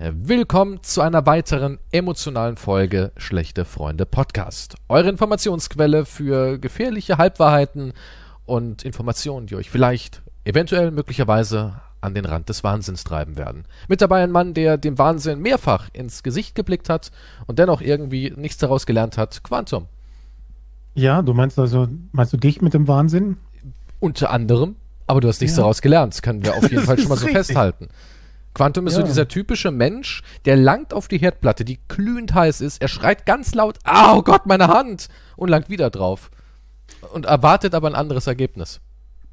Willkommen zu einer weiteren emotionalen Folge Schlechte Freunde Podcast. Eure Informationsquelle für gefährliche Halbwahrheiten und Informationen, die euch vielleicht, eventuell, möglicherweise an den Rand des Wahnsinns treiben werden. Mit dabei ein Mann, der dem Wahnsinn mehrfach ins Gesicht geblickt hat und dennoch irgendwie nichts daraus gelernt hat. Quantum. Ja, du meinst also, meinst du dich mit dem Wahnsinn? Unter anderem, aber du hast nichts Ja. daraus gelernt. Das können wir auf jeden Fall schon mal so richtig. festhalten. Quantum ist so Ja. dieser typische Mensch, der langt auf die Herdplatte, die glühend heiß ist. Er schreit ganz laut, "Ah, oh Gott, meine Hand! Und langt wieder drauf. Und erwartet aber ein anderes Ergebnis.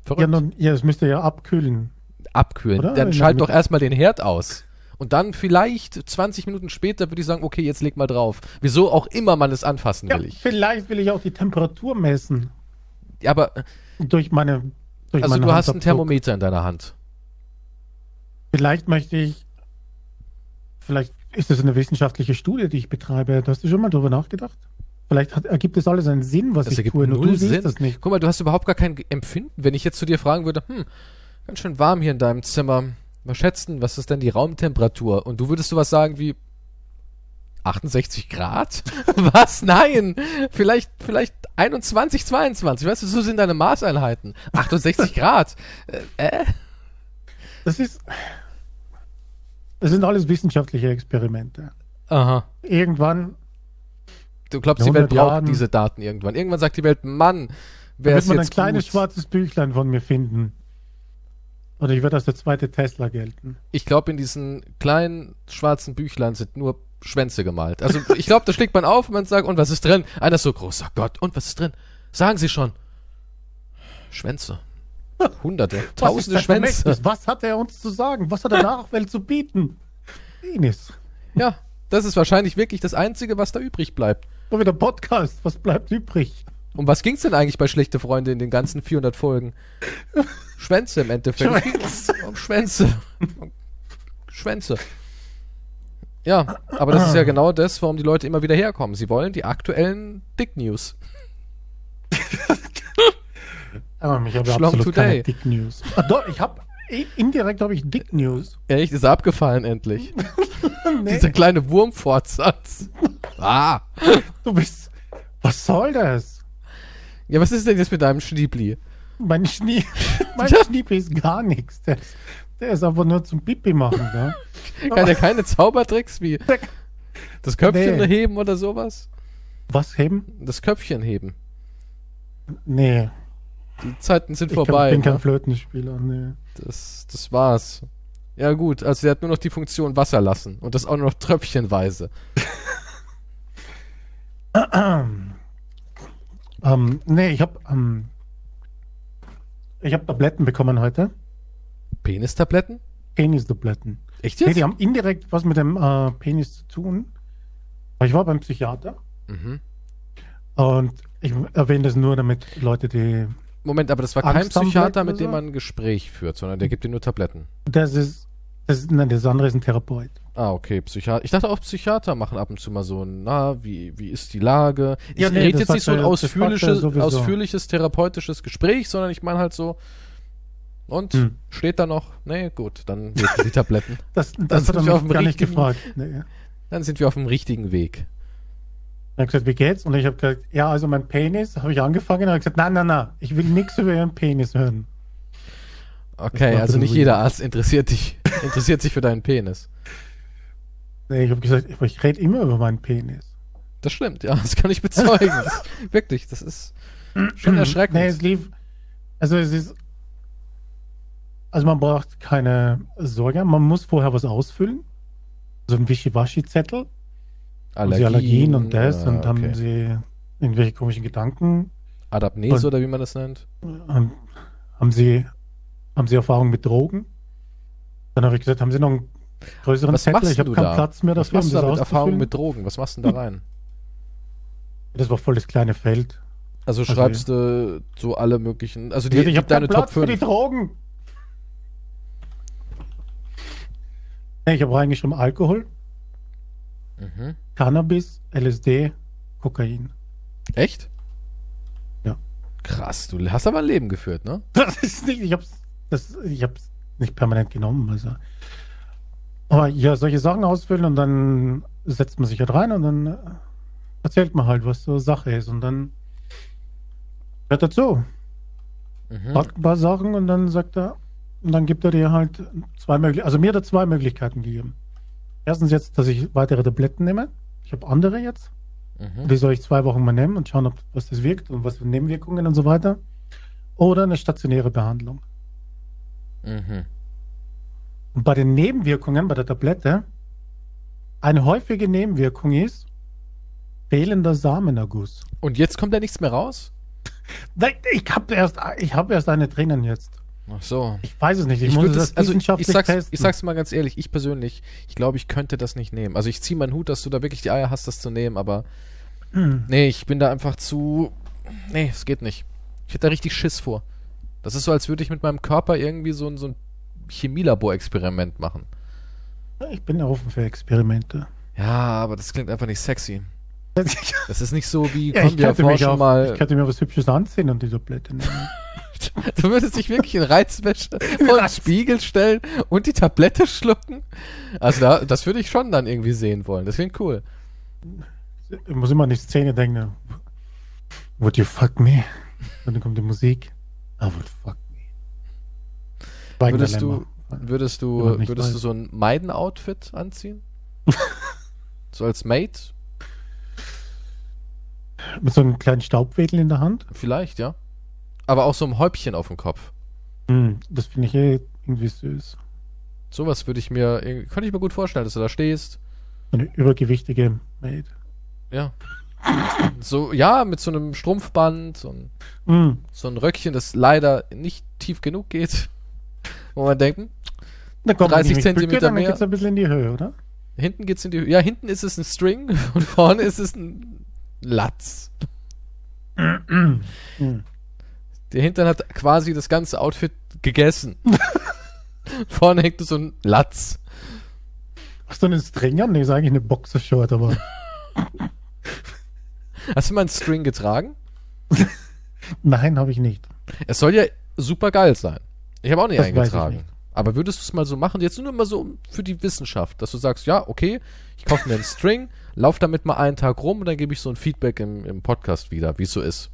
Verrückt. Ja, nun, ja, es müsste ja abkühlen. Abkühlen. Oder? Dann schalt doch erstmal den Herd aus. Und dann vielleicht 20 Minuten später würde ich sagen, okay, jetzt leg mal drauf. Wieso auch immer man es anfassen Ja, will ich. vielleicht will ich auch die Temperatur messen. Ja, aber, Durch meine. Durch also meine du hast ein Handabdruck. Thermometer in deiner Hand. Vielleicht möchte ich. Vielleicht ist das eine wissenschaftliche Studie, die ich betreibe. Hast du schon mal drüber nachgedacht? Vielleicht hat, ergibt das alles einen Sinn, was Das ich tue, nur du siehst Sinn. das nicht. Guck mal, du hast überhaupt gar kein Empfinden. Wenn ich jetzt zu dir fragen würde, hm, ganz schön warm hier in deinem Zimmer. Was schätzen, was ist denn die Raumtemperatur? Und du würdest sowas sagen wie 68 Grad? was? Nein! Vielleicht, vielleicht 21, 22. Weißt du, so sind deine Maßeinheiten. 68 Grad. Äh, äh? Das ist. Das sind alles wissenschaftliche Experimente. Aha. Irgendwann Du glaubst, die Welt 100 braucht Jahren- diese Daten irgendwann. Irgendwann sagt die Welt, Mann, wer wird ist man ein jetzt kleines gut? schwarzes Büchlein von mir finden. Oder ich werde als der zweite Tesla gelten. Ich glaube, in diesen kleinen schwarzen Büchlein sind nur Schwänze gemalt. Also ich glaube, da schlägt man auf und man sagt, und was ist drin? Einer ist so groß, oh Gott, und was ist drin? Sagen Sie schon. Schwänze. Hunderte, tausende Schwänze. Was hat er uns zu sagen? Was hat er der Nachwelt zu bieten? Penis. Ja, das ist wahrscheinlich wirklich das Einzige, was da übrig bleibt. So wie der Podcast. Was bleibt übrig? Um was ging's denn eigentlich bei Schlechte Freunde in den ganzen 400 Folgen? Schwänze im Endeffekt. Es ging Schwänze. Um Schwänze. Um Schwänze. Ja, aber das ist ja genau das, warum die Leute immer wieder herkommen. Sie wollen die aktuellen Dick News. Aber ich habe Schlong absolut today. keine Dick News. Ah, doch, ich habe indirekt habe ich Dick News. Echt, ist er abgefallen endlich. Nee, Dieser kleine Wurmfortsatz. Ah. du bist. Was soll das? Ja, was ist denn jetzt mit deinem Schniebli? Mein Schnie, mein Ja. Schniepi ist gar nichts. Der ist, der ist einfach nur zum Pipi machen. Ne? Kann der keine Zaubertricks wie das Köpfchen Nee. heben oder sowas? Was heben? Das Köpfchen heben. Nee, Die Zeiten sind ich vorbei. bin kein ne? Flötenspieler. Nee. Das, das war's. Ja gut, also der hat nur noch die Funktion Wasser lassen und das auch nur noch tröpfchenweise. Ähm, nee, ich habe ähm, ich habe Tabletten bekommen heute. Penistabletten? Penistabletten. Echt Nee, jetzt? die haben indirekt was mit dem äh, Penis zu tun. Ich war beim Psychiater mhm. und ich erwähne das nur, damit Leute, die. Moment, aber das war kein Psychiater, mit dem man ein Gespräch führt, sondern der gibt dir nur Tabletten. Das ist. Das ist nein, das andere ist ein Therapeut. Ah, okay, Psychiater. Ich dachte auch Psychiater machen ab und zu mal so ein, na, wie, wie ist die Lage? Ich Ja, nee, rede jetzt nicht so ein ausführliches, ausführliches therapeutisches Gespräch, sondern ich meine halt so, und Hm. steht da noch? Nee, gut, dann die Tabletten. Das, Das das, hat mich gar nicht gefragt. Nee. Dann sind wir auf dem richtigen Weg. Er hat gesagt, wie geht's? Und ich habe gesagt, ja, also mein Penis, habe ich angefangen. Und er hat gesagt, nein, nein, nein, ich will nichts über ihren Penis hören. Okay, also nicht jeder. Arzt interessiert dich, interessiert sich für deinen Penis. Nee, ich habe gesagt, ich rede immer über meinen Penis. Das stimmt, ja, das kann ich bezeugen. Das, wirklich, das ist schon erschreckend. Nee, es lief. Also es ist. Also man braucht keine Sorge. Man muss vorher was ausfüllen. So ein Wischiwaschi-Zettel. Haben sie Allergien und das ja, und haben okay. sie irgendwelche komischen Gedanken. Adapnese oder wie man das nennt. Und haben sie haben sie Erfahrung mit Drogen? Dann habe ich gesagt, haben sie noch einen größeren Was Zettel? Ich habe keinen da? Platz mehr Was dafür, machst du da mit Erfahrung mit Drogen? Was machst du denn da rein? Das war voll das kleine Feld. Also Also, schreibst du so alle möglichen, also die, ich habe deine Platz Top für die 5. Drogen. Ich habe reingeschrieben Alkohol, Mhm. Cannabis, LSD, Kokain. Echt? Ja. Krass, du hast aber ein Leben geführt, ne? Das ist nicht, ich hab's, das, ich hab's nicht permanent genommen. Also. Aber ja, solche Sachen ausfüllen und dann setzt man sich halt rein und dann äh, erzählt man halt, was so Sache ist. Und dann hört er zu. Mhm. Sagt ein paar Sachen und dann sagt er, und dann gibt er dir halt zwei Möglichkeiten. Also mir hat er zwei Möglichkeiten gegeben. Erstens jetzt, dass ich weitere Tabletten nehme. Ich habe andere jetzt. Mhm. Die soll ich zwei Wochen mal nehmen und schauen, ob was das wirkt und was für Nebenwirkungen und so weiter. Oder eine stationäre Behandlung. Mhm. Und bei den Nebenwirkungen, bei der Tablette, eine häufige Nebenwirkung ist fehlender Samenerguss. Und jetzt kommt da nichts mehr raus? Ich habe erst, hab erst eine drinnen jetzt. Ach so. Ich weiß es nicht. Ich, ich muss das, also ich sag's, testen. ich sag's mal ganz ehrlich, ich persönlich, ich glaube, ich könnte das nicht nehmen. Also ich ziehe meinen Hut, dass du da wirklich die Eier hast, das zu nehmen, aber hm. nee, ich bin da einfach zu. Nee, es geht nicht. Ich hätte da richtig Schiss vor. Das ist so, als würde ich mit meinem Körper irgendwie so, ein, so ein Chemielabor-Experiment machen. Ich bin offen für Experimente. Ja, aber das klingt einfach nicht sexy. Das ist nicht so wie, ja, komm, wir erforschen mal. Ich könnte mir was Hübsches anziehen und die Tablette nehmen. du würdest dich wirklich in Reizwäsche vor den Spiegel stellen und die Tablette schlucken? Also da, das würde ich schon dann irgendwie sehen wollen. Das klingt cool. Ich muss immer an die Szene denken. Would you fuck me? Und dann kommt die Musik. I would fuck me. Würdest du, würdest du, würdest du so ein Meiden-Outfit anziehen? so als Mate? Mit so einem kleinen Staubwedel in der Hand? Vielleicht, ja. Aber auch so ein Häubchen auf dem Kopf. Mm, das finde ich eh irgendwie süß. Sowas würde ich mir, könnte ich mir gut vorstellen, dass du da stehst. Eine übergewichtige Maid. Ja. So, ja, mit so einem Strumpfband und mm. so ein Röckchen, das leider nicht tief genug geht. Wo man denkt, 30 Zentimeter mehr. geht's ein bisschen in die Höhe, oder? Hinten geht's in die Höhe. Ja, hinten ist es ein String und vorne ist es ein Latz. Der Hintern hat quasi das ganze Outfit gegessen. vorne hängt so ein Latz. Hast du einen String an? Nee, ist eigentlich eine Boxershort, aber. Hast du mal einen String getragen? Nein, habe ich nicht. Es soll ja super geil sein. Ich habe auch nicht das eingetragen. Nicht. Aber würdest du es mal so machen, jetzt nur mal so für die Wissenschaft, dass du sagst, ja, okay, ich kaufe mir einen String, lauf damit mal einen Tag rum und dann gebe ich so ein Feedback im, im Podcast wieder, wie es so ist.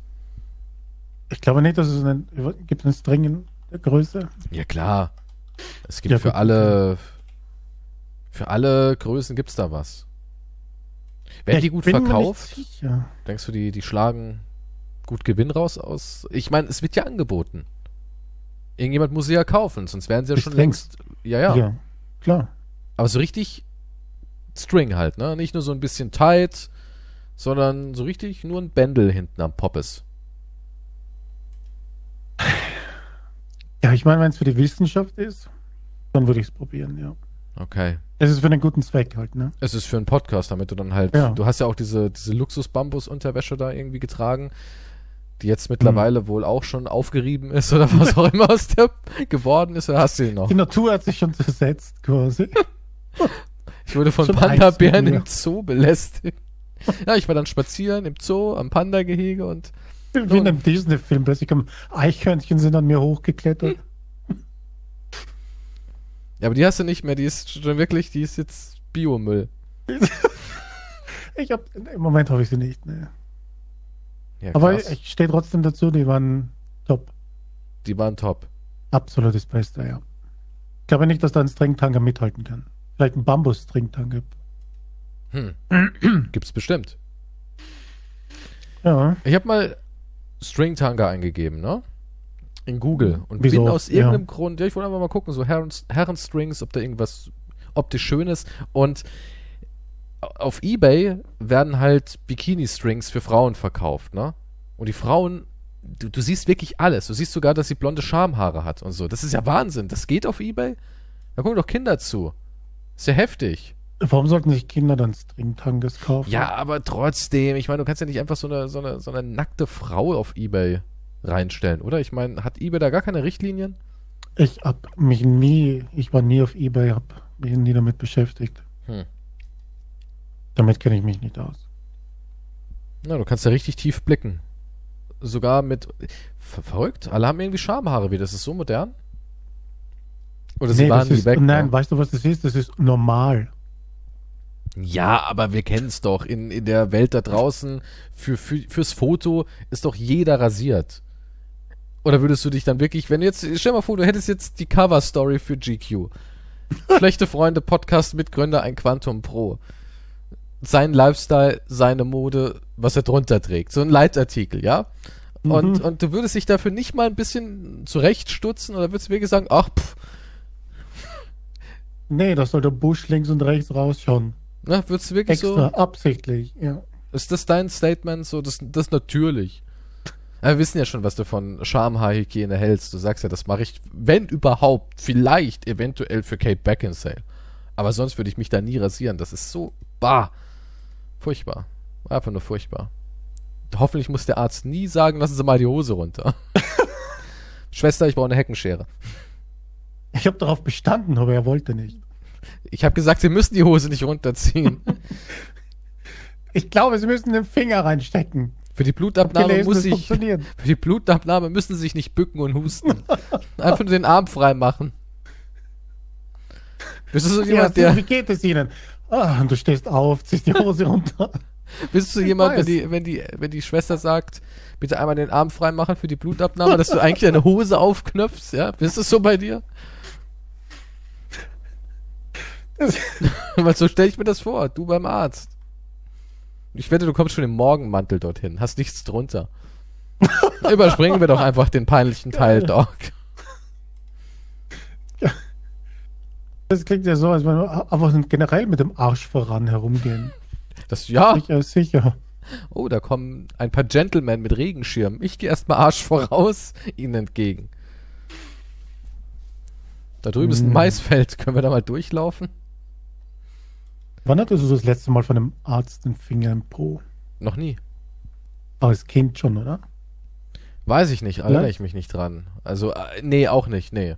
Ich glaube nicht, dass es einen, gibt in der Größe. Ja, klar. Es gibt ja, für alle, für alle Größen gibt es da was. Werden ja, die gut verkauft? Denkst du, die, die schlagen gut Gewinn raus aus? Ich meine, es wird ja angeboten. Irgendjemand muss sie ja kaufen, sonst wären sie ja schon längst. Ja, ja. Ja, klar. Aber so richtig String halt, ne? Nicht nur so ein bisschen tight, sondern so richtig nur ein Bändel hinten am Poppes. Ja, ich meine, wenn es für die Wissenschaft ist, dann würde ich es probieren, ja. Okay. Es ist für einen guten Zweck halt, ne? Es ist für einen Podcast, damit du dann halt, ja. du hast ja auch diese, diese Luxus-Bambus-Unterwäsche da irgendwie getragen die jetzt mittlerweile mhm. wohl auch schon aufgerieben ist oder was auch immer aus der geworden ist, oder hast du ihn noch? Die Natur hat sich schon zersetzt, quasi. Ich wurde von Panda-Bären im Zoo belästigt. Ja, ich war dann spazieren im Zoo, am Panda-Gehege und. Wie in einem Disney-Film, plötzlich kommen Eichhörnchen sind an mir hochgeklettert. Ja, aber die hast du nicht mehr, die ist schon wirklich, die ist jetzt Biomüll. ich hab, im Moment habe ich sie nicht, ne. Ja, Aber ich stehe trotzdem dazu, die waren top. Die waren top. Absolutes Beste, ja. Ich glaube nicht, dass da ein Stringtanker mithalten kann. Vielleicht ein Bambus-Stringtanker. Hm. Gibt's bestimmt. Ja. Ich habe mal Stringtanker eingegeben, ne? In Google. Und Wieso? bin aus irgendeinem ja. Grund, ja, ich wollte einfach mal gucken, so Herren, Herrenstrings, ob da irgendwas optisch Schönes. Und auf Ebay werden halt Bikini-Strings für Frauen verkauft, ne? Und die Frauen, du, du siehst wirklich alles. Du siehst sogar, dass sie blonde Schamhaare hat und so. Das ist ja Wahnsinn. Das geht auf Ebay? Da gucken doch Kinder zu. Ist ja heftig. Warum sollten sich Kinder dann Stringtanges kaufen? Ja, aber trotzdem, ich meine, du kannst ja nicht einfach so eine, so eine, so eine nackte Frau auf Ebay reinstellen, oder? Ich meine, hat Ebay da gar keine Richtlinien? Ich hab mich nie, ich war nie auf Ebay, hab mich nie damit beschäftigt. Hm. Damit kenne ich mich nicht aus. Na, du kannst ja richtig tief blicken. Sogar mit. Ver verrückt. Alle haben irgendwie Schamhaare wieder. Das ist so modern. Oder sie nee, waren nie weg. Nein, ne? weißt du, was das ist? Das ist normal. Ja, aber wir kennen es doch. In, in der Welt da draußen, für, für, fürs Foto ist doch jeder rasiert. Oder würdest du dich dann wirklich, wenn du jetzt, stell mal vor, du hättest jetzt die Cover-Story für GQ. Schlechte Freunde, Podcast Mitgründer, ein Quantum Pro. Sein Lifestyle, seine Mode, was er drunter trägt. So ein Leitartikel, ja? Und, mhm. und du würdest dich dafür nicht mal ein bisschen zurechtstutzen oder würdest du wirklich sagen, ach, pff. Nee, das sollte Busch links und rechts rausschauen. Na, würdest du wirklich Extra, so. absichtlich, ja. Ist das dein Statement so? Das, das natürlich. wir wissen ja schon, was du von Schamhaarhygiene hältst. Du sagst ja, das mache ich, wenn überhaupt, vielleicht eventuell für Kate Beckinsale. Aber sonst würde ich mich da nie rasieren. Das ist so, bah, furchtbar. Einfach nur furchtbar. Hoffentlich muss der Arzt nie sagen, lassen Sie mal die Hose runter. Schwester, ich brauche eine Heckenschere. Ich habe darauf bestanden, aber er wollte nicht. Ich habe gesagt, Sie müssen die Hose nicht runterziehen. ich glaube, Sie müssen den Finger reinstecken. Für die Blutabnahme gelesen, muss ich. Für die Blutabnahme müssen Sie sich nicht bücken und husten. Einfach nur den Arm frei machen. Bist du so jemand, ja, der. Wie geht es Ihnen? Ah, du stehst auf, ziehst die Hose runter. Bist du jemand, wenn die, wenn die, wenn die Schwester sagt, bitte einmal den Arm frei machen für die Blutabnahme, dass du eigentlich deine Hose aufknöpfst, ja? Bist es so bei dir? Weil so stelle ich mir das vor, du beim Arzt. Ich wette, du kommst schon im Morgenmantel dorthin, hast nichts drunter. Überspringen wir doch einfach den peinlichen Teil, Doc. Das klingt ja so, als wenn wir einfach generell mit dem Arsch voran herumgehen. Das, ja. Sicher, sicher. Oh, da kommen ein paar Gentlemen mit Regenschirm. Ich gehe erstmal Arsch voraus ihnen entgegen. Da drüben hm. ist ein hm. Maisfeld. Können wir da mal durchlaufen? Wann hattest du das letzte Mal von einem Arzt den Finger im Po? Noch nie. Aber als Kind schon, oder? Weiß ich nicht, erinnere ich mich nicht dran. Also, äh, nee, auch nicht, nee.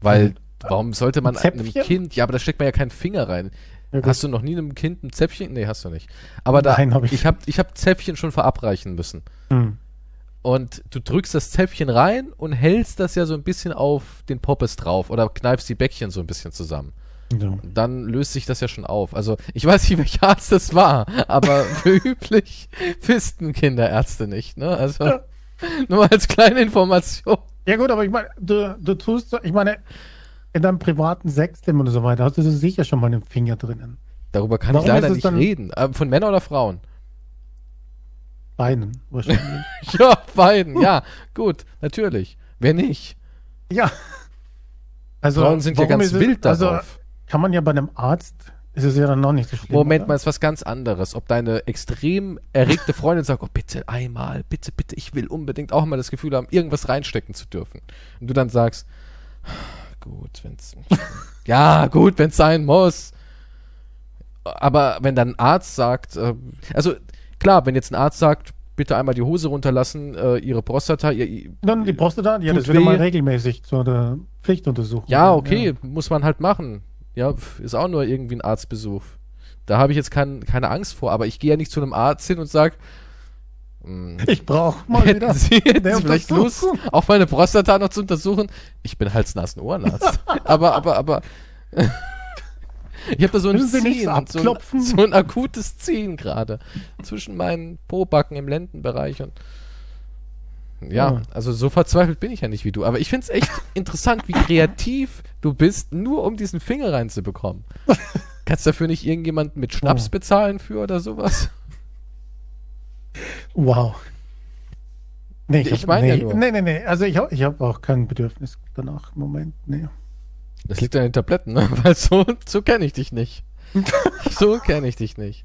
Weil, hm. warum sollte man einem Kind, ja, aber da steckt man ja keinen Finger rein. Ja, hast du noch nie einem Kind ein Zäpfchen? Nee, hast du nicht. Aber da, Nein, hab ich. ich habe ich hab Zäpfchen schon verabreichen müssen. Hm. Und du drückst das Zäpfchen rein und hältst das ja so ein bisschen auf den Poppes drauf oder kneifst die Bäckchen so ein bisschen zusammen. Ja. Dann löst sich das ja schon auf. Also ich weiß nicht, welcher Arzt das war, aber für üblich fisten Kinderärzte nicht. Ne? Also ja. nur als kleine Information. Ja gut, aber ich meine, du, du tust, ich meine, in deinem privaten Sexleben und so weiter hast du sicher schon mal einen Finger drinnen. Darüber kann Warum ich leider nicht reden. Äh, von Männern oder Frauen? Beiden, wahrscheinlich. ja, beiden, ja. Gut, natürlich. Wer nicht? Ja. Also, Frauen sind ja ganz wild also, darauf. Also, kann man ja bei einem Arzt, ist es ja dann noch nicht so schlimm. Moment oder? mal, ist was ganz anderes. Ob deine extrem erregte Freundin sagt, oh bitte einmal, bitte, bitte, ich will unbedingt auch mal das Gefühl haben, irgendwas reinstecken zu dürfen. Und du dann sagst, gut, wenn's, ja, gut, wenn's sein muss. Aber wenn dann ein Arzt sagt, äh, also klar, wenn jetzt ein Arzt sagt, bitte einmal die Hose runterlassen, äh, ihre Prostata. Ihr, Dann die Prostata, ja, das wird mal regelmäßig zur Pflichtuntersuchung. Ja, okay, ja. muss man halt machen. Ja, ist auch nur irgendwie ein Arztbesuch. Da habe ich jetzt kein, keine Angst vor, aber ich gehe ja nicht zu einem Arzt hin und sage, hm, ich brauche mal hätten wieder Sie jetzt vielleicht Lust, auch meine Prostata noch zu untersuchen? Ich bin Hals-Nasen Ohrenarzt. aber, aber, aber. ich habe da so ein Ziehen, so ein, so ein akutes Ziehen gerade zwischen meinen Pobacken im Lendenbereich und ja, ja, also so verzweifelt bin ich ja nicht wie du. Aber ich finde es echt interessant, wie kreativ du bist, nur um diesen Finger reinzubekommen. Kannst dafür nicht irgendjemanden mit Schnaps oh. bezahlen für oder sowas? Wow. Nee, ich, ich meine nee, ja nur. Nee, nee, nee. Also ich habe ich hab auch kein Bedürfnis danach im Moment. Nee. Das liegt an den Tabletten, ne? Weil so, so kenne ich dich nicht. so kenne ich dich nicht.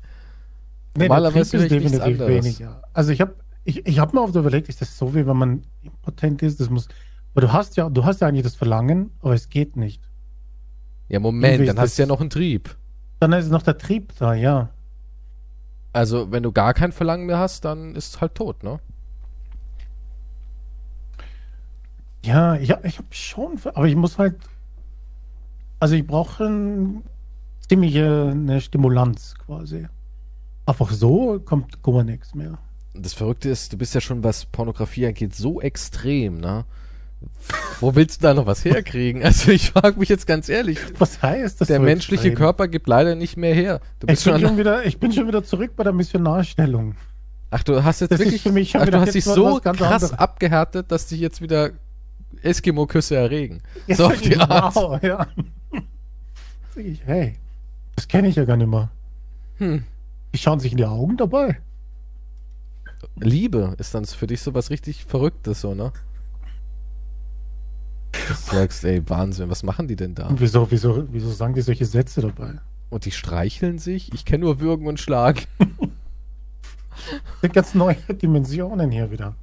Nee, Normalerweise ist definitiv weniger. Also ich habe ich, ich habe mir oft überlegt, ist das so, wie wenn man impotent ist? Das muss. Aber du hast ja, du hast ja eigentlich das Verlangen, aber es geht nicht. Ja, Moment, dann hast du ja noch einen Trieb. Dann ist noch der Trieb da, ja. Also, wenn du gar kein Verlangen mehr hast, dann ist es halt tot, ne? Ja, ich, ich habe schon, aber ich muss halt, also ich brauche ziemliche eine Stimulanz quasi. Einfach so kommt gar nichts mehr das Verrückte ist, du bist ja schon, was Pornografie angeht, so extrem, ne? Wo willst du da noch was herkriegen? Also ich frage mich jetzt ganz ehrlich. Was heißt das? Der menschliche Körper gibt leider nicht mehr her. Du bist ich, bin schon wieder, ich bin schon wieder zurück bei der Missionarstellung. Ach, du hast jetzt das wirklich, für mich ach, du hast dich so krass anderes. abgehärtet, dass dich jetzt wieder Eskimo-Küsse erregen. Ja, so auf die genau, Art. Ja. Ich, hey, das kenne ich ja gar nicht mehr. Hm. Die schauen sich in die Augen dabei. Liebe ist dann für dich so was richtig Verrücktes, so, ne? Du sagst, ey, Wahnsinn, was machen die denn da? Und wieso, wieso, wieso sagen die solche Sätze dabei? Und die streicheln sich? Ich kenne nur Würgen und Schlagen. Das sind ganz neue Dimensionen hier wieder.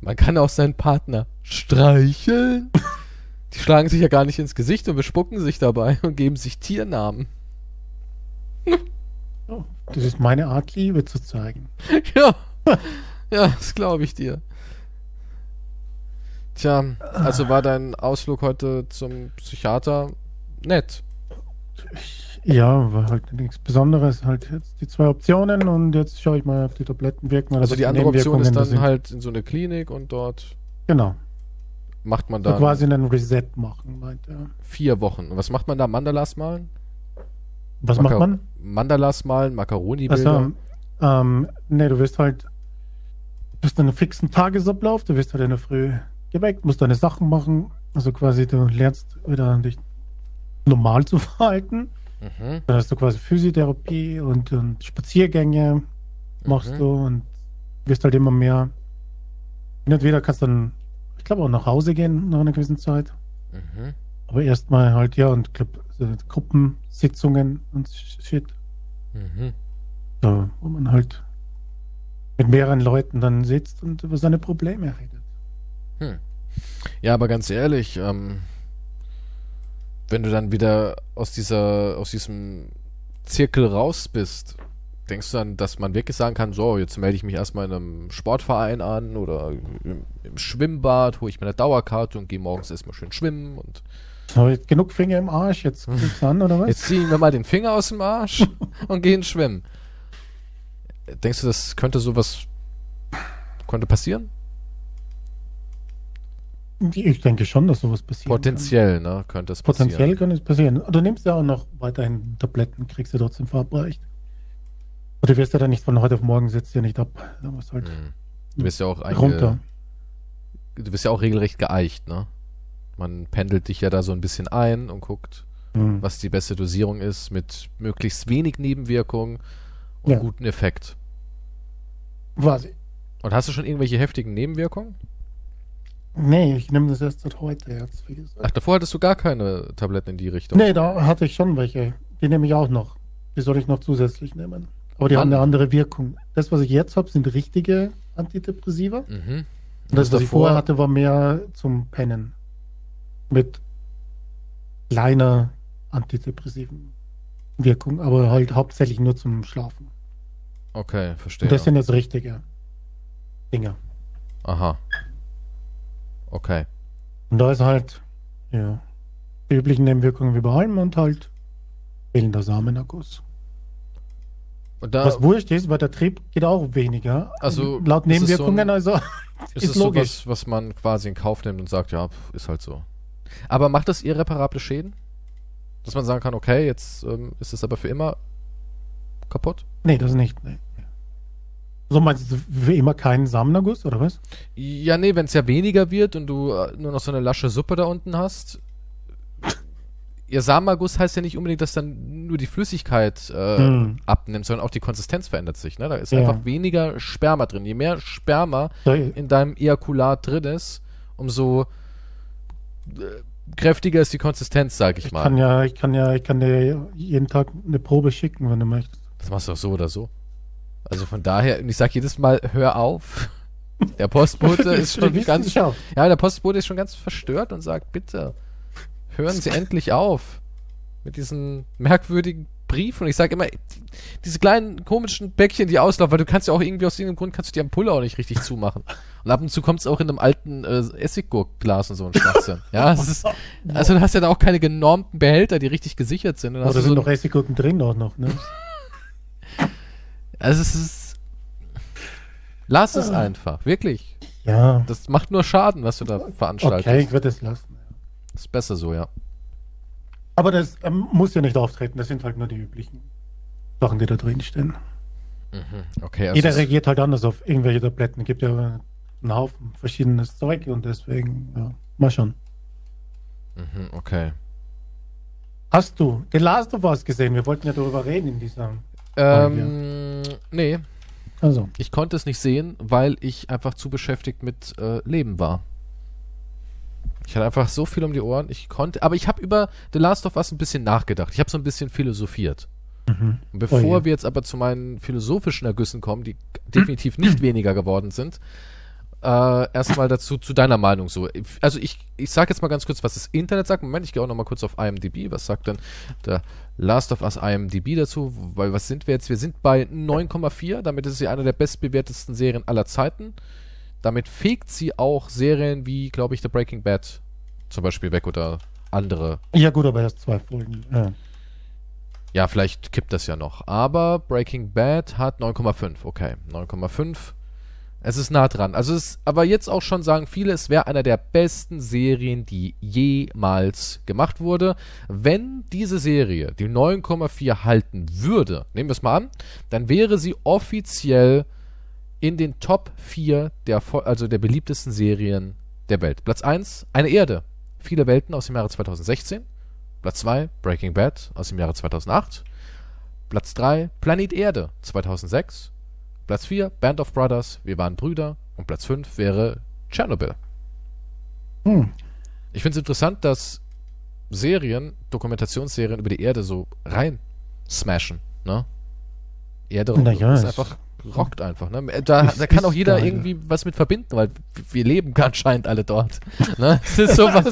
Man kann auch seinen Partner streicheln. Die schlagen sich ja gar nicht ins Gesicht und bespucken sich dabei und geben sich Tiernamen. Oh, das ist meine Art, Liebe zu zeigen. Ja, ja, das glaube ich dir. Tja, also war dein Ausflug heute zum Psychiater nett. Ja, war halt nichts Besonderes. Halt jetzt die zwei Optionen und jetzt schaue ich mal, ob die Tabletten wirken. Also die andere Option ist dann halt in so eine Klinik und dort. Genau. Macht man da. So quasi einen Reset machen, meint er. Vier Wochen. Und was macht man da? Mandalas malen? Was Maka macht man? Mandalas malen, Macaroni-Bilder. Also, ähm, ne, du wirst halt, du bist einen fixen Tagesablauf, du wirst halt in der Früh geweckt, musst deine Sachen machen. Also quasi, du lernst wieder dich normal zu verhalten. Mhm. Dann hast du quasi Physiotherapie und, und Spaziergänge machst mhm. du und wirst halt immer mehr. Hin und wieder kannst dann, ich glaube, auch nach Hause gehen nach einer gewissen Zeit. Mhm. Aber erstmal halt, ja, und glaub, so Gruppensitzungen und Shit. Mhm. So, wo man halt mit mehreren Leuten dann sitzt und über seine Probleme redet. Hm. Ja, aber ganz ehrlich, ähm, wenn du dann wieder aus dieser, aus diesem Zirkel raus bist, denkst du dann, dass man wirklich sagen kann, so, jetzt melde ich mich erstmal in einem Sportverein an oder im, im Schwimmbad, hole ich mir eine Dauerkarte und gehe morgens erstmal schön schwimmen und. Genug Finger im Arsch, jetzt geht's an, oder was? Jetzt ziehen wir mal den Finger aus dem Arsch und gehen schwimmen. Denkst du, das könnte sowas, könnte passieren? Ich denke schon, dass sowas passiert. Potenziell, kann. ne? Könnte es passieren. Potenziell könnte es passieren. Du nimmst ja auch noch weiterhin Tabletten, kriegst du trotzdem verabreicht. Und du wirst ja dann nicht von heute auf morgen setzt ja nicht ab. Du musst halt hm. Du bist ja auch runter. Du bist ja auch regelrecht geeicht, ne? Man pendelt dich ja da so ein bisschen ein und guckt, hm. was die beste Dosierung ist, mit möglichst wenig Nebenwirkungen ja. guten Effekt. Quasi. Und hast du schon irgendwelche heftigen Nebenwirkungen? Nee, ich nehme das erst seit heute jetzt. Ach, davor hattest du gar keine Tabletten in die Richtung? Nee, da hatte ich schon welche. Die nehme ich auch noch. Die soll ich noch zusätzlich nehmen. Aber die Mann. haben eine andere Wirkung. Das, was ich jetzt habe, sind richtige Antidepressiva. Mhm. Und das, was ich vorher hatte, war mehr zum Pennen. Mit kleiner antidepressiven Wirkung, aber halt hauptsächlich nur zum Schlafen. Okay, verstehe. Und das sind jetzt richtige Dinge. Aha. Okay. Und da ist halt, ja, die üblichen Nebenwirkungen wie bei allem und halt fehlender Samenerguss. Da, Was wurscht ist, weil der Trieb geht auch weniger. Also laut Nebenwirkungen, so ein, also ist, ist es logisch. So was, was man quasi in Kauf nimmt und sagt, ja, ist halt so. Aber macht das irreparable Schäden? Dass man sagen kann, okay, jetzt ähm, ist es aber für immer kaputt? Nee, das nicht. Nee. So meinst du für immer keinen Samenerguss, oder was? Ja, nee, wenn es ja weniger wird und du äh, nur noch so eine lasche Suppe da unten hast. Ihr Samenerguss heißt ja nicht unbedingt, dass dann nur die Flüssigkeit äh, hm. abnimmt, sondern auch die Konsistenz verändert sich. Ne? Da ist ja. einfach weniger Sperma drin. Je mehr Sperma in deinem Ejakulat drin ist, umso äh, kräftiger ist die Konsistenz, sag ich, ich mal. Kann ja, ich kann ja, ich kann dir jeden Tag eine Probe schicken, wenn du möchtest. Das machst du auch so oder so. Also von daher, und ich sage jedes Mal, hör auf. Der Postbote ist schon ganz. Ja, der Postbote ist schon ganz verstört und sagt, bitte, hören Sie endlich auf mit diesen merkwürdigen Briefen. Und ich sage immer, diese kleinen komischen Päckchen, die auslaufen, weil du kannst ja auch irgendwie aus irgendeinem Grund kannst du die Ampulle auch nicht richtig zumachen. Und ab und zu kommt es auch in einem alten äh, Essiggurkglas und so ein Schwachsinn. ja, ist, also du hast ja da auch keine genormten Behälter, die richtig gesichert sind. Oder sind so noch Essiggurken drin auch noch, ne? Also es ist. Lass es ah. einfach, wirklich. Ja. Das macht nur Schaden, was du da veranstaltest. Okay, ich würde es lassen. Ist besser so, ja. Aber das ähm, muss ja nicht auftreten, das sind halt nur die üblichen Sachen, die da drin stehen. Mhm. Okay, also Jeder reagiert halt anders auf irgendwelche Tabletten. Es gibt ja einen Haufen verschiedenes Zeug und deswegen, ja, mal schon. Mhm, okay. Hast du The Last of Us gesehen? Wir wollten ja darüber reden in dieser. Ähm, nee. Also. Ich konnte es nicht sehen, weil ich einfach zu beschäftigt mit äh, Leben war. Ich hatte einfach so viel um die Ohren. Ich konnte, aber ich habe über The Last of Us ein bisschen nachgedacht. Ich habe so ein bisschen philosophiert. Mhm. Bevor oh, ja. wir jetzt aber zu meinen philosophischen Ergüssen kommen, die definitiv nicht weniger geworden sind, äh, erstmal dazu zu deiner Meinung so. Also ich, ich sage jetzt mal ganz kurz, was das Internet sagt. Moment, ich gehe auch noch mal kurz auf IMDb. Was sagt denn der Last of Us IMDb dazu? Weil was sind wir jetzt? Wir sind bei 9,4. Damit ist sie eine der bestbewertesten Serien aller Zeiten. Damit fegt sie auch Serien wie, glaube ich, The Breaking Bad zum Beispiel weg oder andere. Ja gut, aber erst zwei Folgen. Ja. ja, vielleicht kippt das ja noch. Aber Breaking Bad hat 9,5. Okay, 9,5 es ist nah dran. Also es, aber jetzt auch schon sagen viele, es wäre einer der besten Serien, die jemals gemacht wurde. Wenn diese Serie die 9,4 halten würde, nehmen wir es mal an, dann wäre sie offiziell in den Top 4 der, also der beliebtesten Serien der Welt. Platz 1, Eine Erde. Viele Welten aus dem Jahre 2016. Platz 2, Breaking Bad aus dem Jahre 2008. Platz 3, Planet Erde 2006. Platz 4, Band of Brothers, Wir waren Brüder. Und Platz 5 wäre Chernobyl. Hm. Ich finde es interessant, dass Serien, Dokumentationsserien über die Erde so rein smashen. Ne? Erde ja, ist einfach rockt einfach. Ne? Da, da kann auch jeder irgendwie was mit verbinden, weil wir leben anscheinend alle dort. Ne? Es ist so was.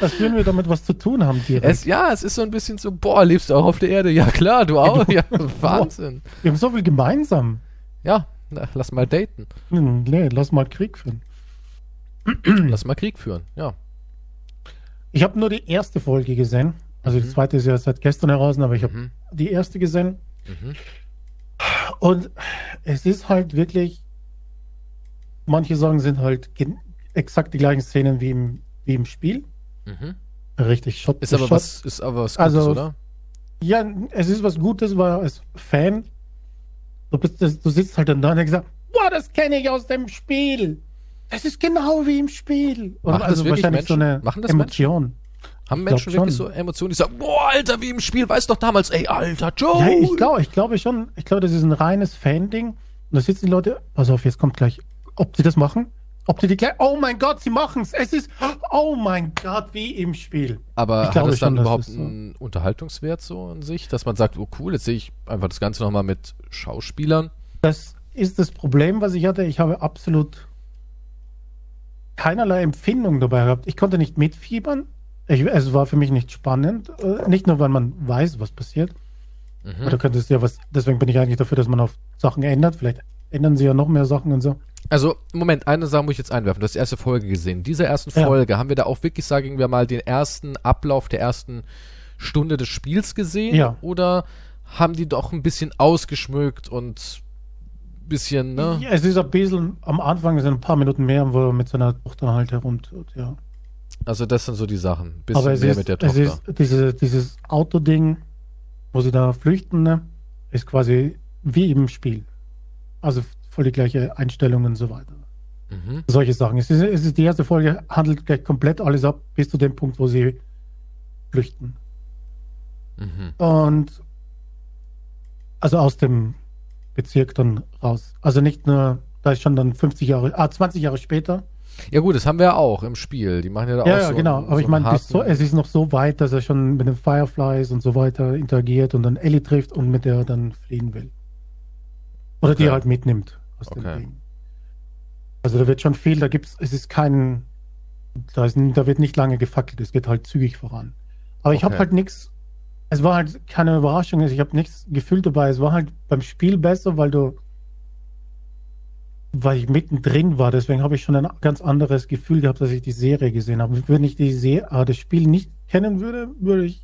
Als würden wir damit was zu tun haben direkt. Es, ja, es ist so ein bisschen so, boah, lebst du auch auf der Erde? Ja klar, du auch. Ja, Wahnsinn. Wir haben so viel gemeinsam. Ja, lass mal daten. Hm, nee, lass mal Krieg führen. lass mal Krieg führen, ja. Ich habe nur die erste Folge gesehen. Also mhm. die zweite ist ja seit gestern heraus, aber ich habe mhm. die erste gesehen. Mhm. Und es ist halt wirklich, manche Sagen sind halt exakt die gleichen Szenen wie im, wie im Spiel. Mhm. Richtig Shot ist aber Shot. was Ist aber was Gutes, also, oder? Ja, es ist was Gutes, weil als Fan Du, bist, du sitzt halt dann da und denkst, boah, das kenne ich aus dem Spiel. Das ist genau wie im Spiel. Und machen also das wahrscheinlich Menschen? so eine machen das Emotion. Menschen? Haben Menschen wirklich schon. so Emotionen, die sagen, boah, Alter, wie im Spiel, weißt doch damals, ey, Alter, Joe. Ja, ich glaube, ich glaube schon, ich glaube, das ist ein reines Fan-Ding. Und da sitzen die Leute, pass auf, jetzt kommt gleich, ob sie das machen, ob die die gleich, oh mein Gott, sie machen es. Es ist, oh mein Gott, wie im Spiel. Aber ich hat es dann schon, überhaupt einen so. Unterhaltungswert so in sich, dass man sagt, oh cool, jetzt sehe ich einfach das Ganze nochmal mit Schauspielern? Das ist das Problem, was ich hatte. Ich habe absolut keinerlei Empfindung dabei gehabt. Ich konnte nicht mitfiebern. Ich, es war für mich nicht spannend. Äh, nicht nur, weil man weiß, was passiert. Mhm. Oder könnte es ja was, deswegen bin ich eigentlich dafür, dass man auf Sachen ändert. Vielleicht ändern sie ja noch mehr Sachen und so. Also, Moment, eine Sache muss ich jetzt einwerfen. Du hast die erste Folge gesehen. In dieser ersten Folge ja. haben wir da auch wirklich, sagen wir mal, den ersten Ablauf der ersten Stunde des Spiels gesehen? Ja. Oder haben die doch ein bisschen ausgeschmückt und ein bisschen, ne? Ja, es ist ein bisschen, am Anfang sind ein paar Minuten mehr, wo er mit seiner Tochter halt herumtut, ja. Also das sind so die Sachen. Ein bisschen Aber es mehr ist, mit der Tochter. Es ist diese, dieses Autoding, wo sie da flüchten, ne? Ist quasi wie im Spiel. Also voll die gleiche Einstellung und so weiter. Mhm. Solche Sachen. Es ist, es ist die erste Folge, handelt gleich komplett alles ab, bis zu dem Punkt, wo sie flüchten. Mhm. Und also aus dem Bezirk dann raus. Also nicht nur, da ist schon dann 50 Jahre, ah, 20 Jahre später. Ja gut, das haben wir auch im Spiel. Die machen ja da ja, auch ja, so genau. Aber so ich meine, so, es ist noch so weit, dass er schon mit den Fireflies und so weiter interagiert und dann Ellie trifft und mit der dann fliehen will. Oder okay. die halt mitnimmt aus okay. dem Ding. Also da wird schon viel, da gibt's, es ist kein, da, ist, da wird nicht lange gefackelt, es geht halt zügig voran. Aber okay. ich habe halt nichts, es war halt keine Überraschung, ich habe nichts gefühlt dabei, es war halt beim Spiel besser, weil du, weil ich mittendrin war, deswegen habe ich schon ein ganz anderes Gefühl gehabt, dass ich die Serie gesehen habe. Wenn ich die Serie, äh, das Spiel nicht kennen würde, würde ich,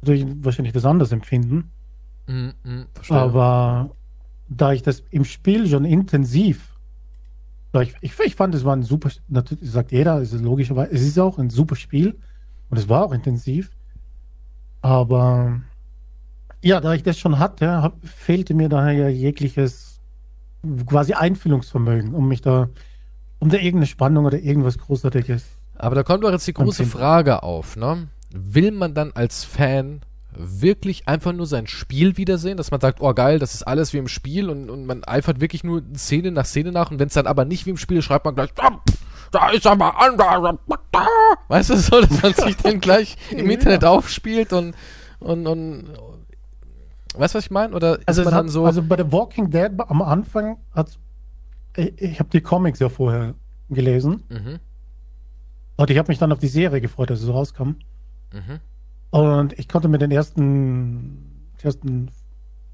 würde ich wahrscheinlich das anders empfinden. Mm, mm, Aber da ich das im Spiel schon intensiv Ich, ich, ich, fand, es war ein super, natürlich sagt jeder, es ist logischerweise, es ist auch ein super Spiel und es war auch intensiv. Aber ja, da ich das schon hatte, hab, fehlte mir daher ja jegliches quasi Einfühlungsvermögen, um mich da, um da irgendeine Spannung oder irgendwas Großartiges. Aber da kommt doch jetzt die große Frage auf, ne? Will man dann als Fan wirklich einfach nur sein Spiel wiedersehen, dass man sagt, oh geil, das ist alles wie im Spiel und, und man eifert wirklich nur Szene nach Szene nach und wenn es dann aber nicht wie im Spiel ist, schreibt man gleich, ah, da ist aber anders. Weißt du so, dass man sich dann gleich im Internet aufspielt und, und, und weißt du, was ich meine? Oder also, hat, so also bei The Walking Dead am Anfang hat ich, ich habe die Comics ja vorher gelesen mhm. und ich habe mich dann auf die Serie gefreut, als es rauskam. Mhm. Und ich konnte mit den ersten, ersten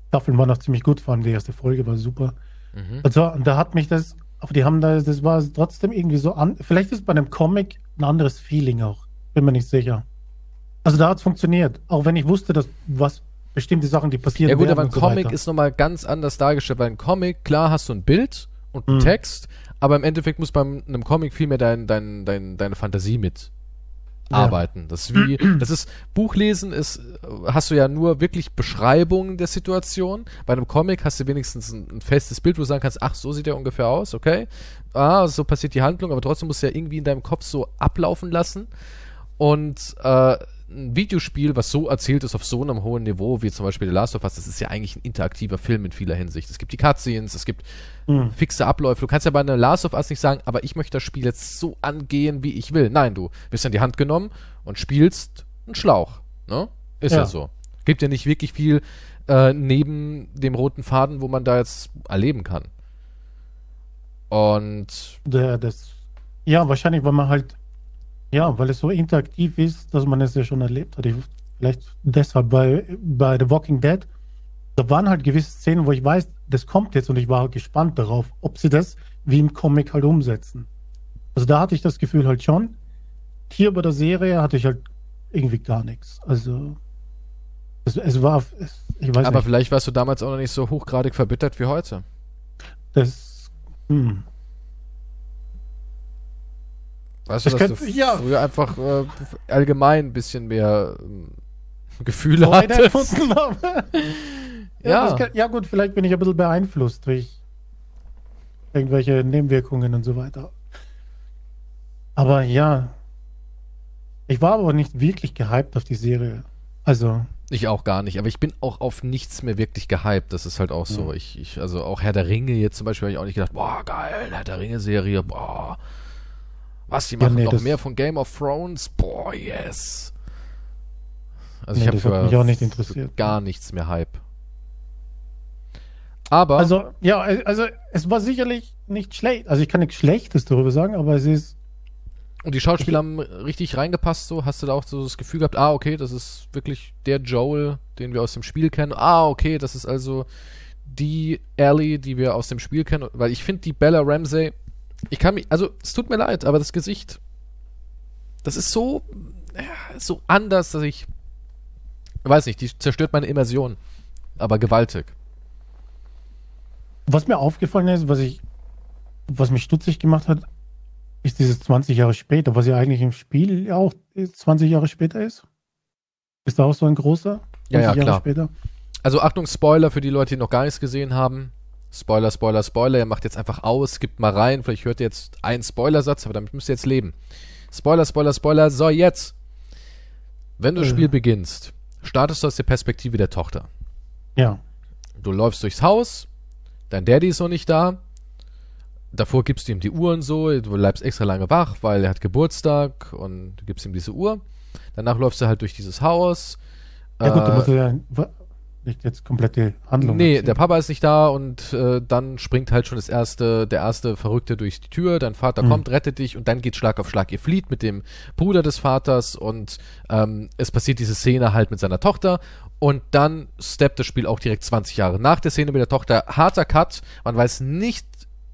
Staffeln waren noch ziemlich gut, vor allem die erste Folge war super. Mhm. Und, so, und da hat mich das, aber die haben da, das war trotzdem irgendwie so an, vielleicht ist bei einem Comic ein anderes Feeling auch, bin mir nicht sicher. Also da hat es funktioniert, auch wenn ich wusste, dass was bestimmte Sachen, die passieren. Ja gut, aber ein so Comic weiter. ist nochmal ganz anders dargestellt. Bei einem Comic, klar hast du ein Bild und einen mhm. Text, aber im Endeffekt muss bei einem Comic viel mehr dein, dein, dein, deine Fantasie mit arbeiten. Das ist wie, das ist, Buchlesen ist, hast du ja nur wirklich Beschreibungen der Situation. Bei einem Comic hast du wenigstens ein, ein, festes Bild, wo du sagen kannst, ach, so sieht der ungefähr aus, okay. Ah, so passiert die Handlung, aber trotzdem musst du ja irgendwie in deinem Kopf so ablaufen lassen. Und äh, ein Videospiel, was so erzählt ist auf so einem hohen Niveau, wie zum Beispiel The Last of Us, das ist ja eigentlich ein interaktiver Film in vieler Hinsicht. Es gibt die Cutscenes, es gibt mhm. fixe Abläufe. Du kannst ja bei einer Last of Us nicht sagen, aber ich möchte das Spiel jetzt so angehen, wie ich will. Nein, du wirst in die Hand genommen und spielst einen Schlauch. Ne? Ist ja. ja so. Gibt ja nicht wirklich viel äh, neben dem roten Faden, wo man da jetzt erleben kann. Und. Der, das, ja, wahrscheinlich, weil man halt ja, weil es so interaktiv ist, dass man es ja schon erlebt hat. Ich, vielleicht deshalb bei, bei The Walking Dead, da waren halt gewisse Szenen, wo ich weiß, das kommt jetzt und ich war gespannt darauf, ob sie das wie im Comic halt umsetzen. Also da hatte ich das Gefühl halt schon. Hier bei der Serie hatte ich halt irgendwie gar nichts. Also es, es war, es, ich weiß Aber nicht. vielleicht warst du damals auch noch nicht so hochgradig verbittert wie heute. Das, hm. Weißt du, das dass könnte, du ja. früher einfach äh, allgemein ein bisschen mehr äh, Gefühle Freude hattest? ja. Kann, ja gut, vielleicht bin ich ein bisschen beeinflusst durch irgendwelche Nebenwirkungen und so weiter. Aber ja, ich war aber nicht wirklich gehypt auf die Serie. Also. Ich auch gar nicht, aber ich bin auch auf nichts mehr wirklich gehypt. Das ist halt auch so. Ja. Ich, ich, also auch Herr der Ringe jetzt zum Beispiel habe ich auch nicht gedacht, boah, geil, Herr der Ringe-Serie, boah. Was, die machen ja, nee, noch mehr von Game of Thrones? Boah, yes. Also nee, ich habe mich auch nicht interessiert. gar nichts mehr Hype. Aber. Also, ja, also es war sicherlich nicht schlecht. Also ich kann nichts Schlechtes darüber sagen, aber es ist. Und die Schauspieler haben richtig reingepasst, so. Hast du da auch so das Gefühl gehabt, ah, okay, das ist wirklich der Joel, den wir aus dem Spiel kennen. Ah, okay, das ist also die Ellie, die wir aus dem Spiel kennen. Weil ich finde, die Bella Ramsey ich kann mich, also es tut mir leid, aber das Gesicht, das ist so, so anders, dass ich, weiß nicht, die zerstört meine Immersion, aber gewaltig. Was mir aufgefallen ist, was ich, was mich stutzig gemacht hat, ist dieses 20 Jahre später, was ja eigentlich im Spiel ja auch 20 Jahre später ist. Ist da auch so ein großer? Ja, ja, klar. Später? Also Achtung, Spoiler für die Leute, die noch gar nichts gesehen haben. Spoiler, Spoiler, Spoiler, ihr macht jetzt einfach aus, gibt mal rein, vielleicht hört ihr jetzt einen Spoilersatz, aber damit müsst ihr jetzt leben. Spoiler, Spoiler, Spoiler, so jetzt. Wenn du das Spiel beginnst, startest du aus der Perspektive der Tochter. Ja. Du läufst durchs Haus, dein Daddy ist noch nicht da, davor gibst du ihm die Uhr und so, du bleibst extra lange wach, weil er hat Geburtstag und du gibst ihm diese Uhr. Danach läufst du halt durch dieses Haus. Ja gut, du musst ja nicht jetzt komplette Handlung. Nee, erzählen. der Papa ist nicht da und äh, dann springt halt schon das erste, der erste Verrückte durch die Tür, dein Vater mhm. kommt, rettet dich und dann geht Schlag auf Schlag. Ihr flieht mit dem Bruder des Vaters und ähm, es passiert diese Szene halt mit seiner Tochter und dann steppt das Spiel auch direkt 20 Jahre nach der Szene mit der Tochter. Harter Cut, man weiß nicht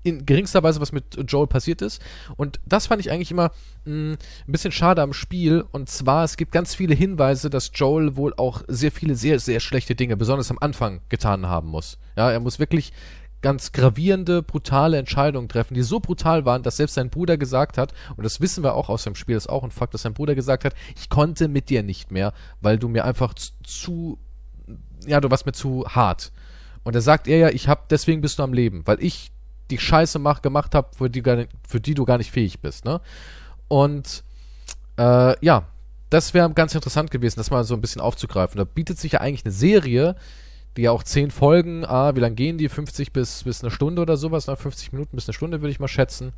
in geringster Weise, was mit Joel passiert ist. Und das fand ich eigentlich immer mh, mm, ein bisschen schade am Spiel. Und zwar, es gibt ganz viele Hinweise, dass Joel wohl auch sehr viele, sehr, sehr schlechte Dinge, besonders am Anfang, getan haben muss. Ja, er muss wirklich ganz gravierende, brutale Entscheidungen treffen, die so brutal waren, dass selbst sein Bruder gesagt hat, und das wissen wir auch aus dem Spiel, ist auch ein Fakt, dass sein Bruder gesagt hat, ich konnte mit dir nicht mehr, weil du mir einfach zu, ja, du warst mir zu hart. Und da sagt er ja, ich hab, deswegen bist du am Leben, weil ich die Scheiße mach, gemacht habe, für die, für die du gar nicht fähig bist, ne? Und äh, ja, das wäre ganz interessant gewesen, das mal so ein bisschen aufzugreifen. Da bietet sich ja eigentlich eine Serie, die ja auch zehn Folgen, ah, wie lange gehen die? 50 bis, bis eine Stunde oder sowas, ne? 50 Minuten bis eine Stunde, würde ich mal schätzen.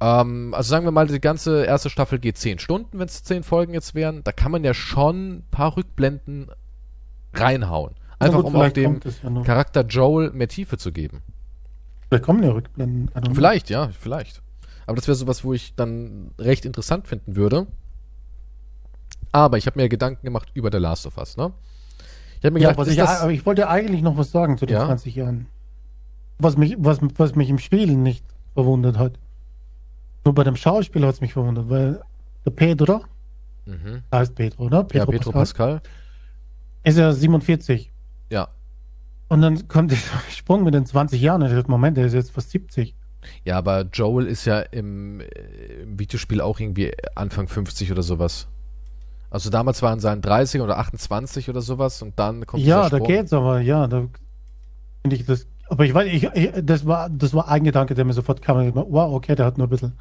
Ähm, also sagen wir mal, die ganze erste Staffel geht zehn Stunden, wenn es zehn Folgen jetzt wären. Da kann man ja schon ein paar Rückblenden reinhauen. Einfach gut, um auch dem ja Charakter Joel mehr Tiefe zu geben. Vielleicht kommen ja Rückblenden. Vielleicht, ja, vielleicht. Aber das wäre sowas, wo ich dann recht interessant finden würde. Aber ich habe mir Gedanken gemacht über The Last of Us, ne? Ich mir ja, gedacht, ich, aber ich wollte eigentlich noch was sagen zu den ja? 20 Jahren. Was mich, was, was mich im Spielen nicht verwundert hat. Nur bei dem Schauspieler hat es mich verwundert, weil der Pedro, mhm. heißt Pedro, oder? Pedro, ja, Pedro Pascal. Pascal. Ist ja 47. Ja. Und dann kommt der Sprung mit den 20 Jahren und ich dachte, Moment, der ist jetzt fast 70. Ja, aber Joel ist ja im, im Videospiel auch irgendwie Anfang 50 oder sowas. Also damals waren seinen 30 oder 28 oder sowas und dann kommt Ja, da geht's aber, ja, da finde ich das. Aber ich weiß, ich, ich, das war, das war ein Gedanke, der mir sofort kam. Wow, okay, der hat nur ein bisschen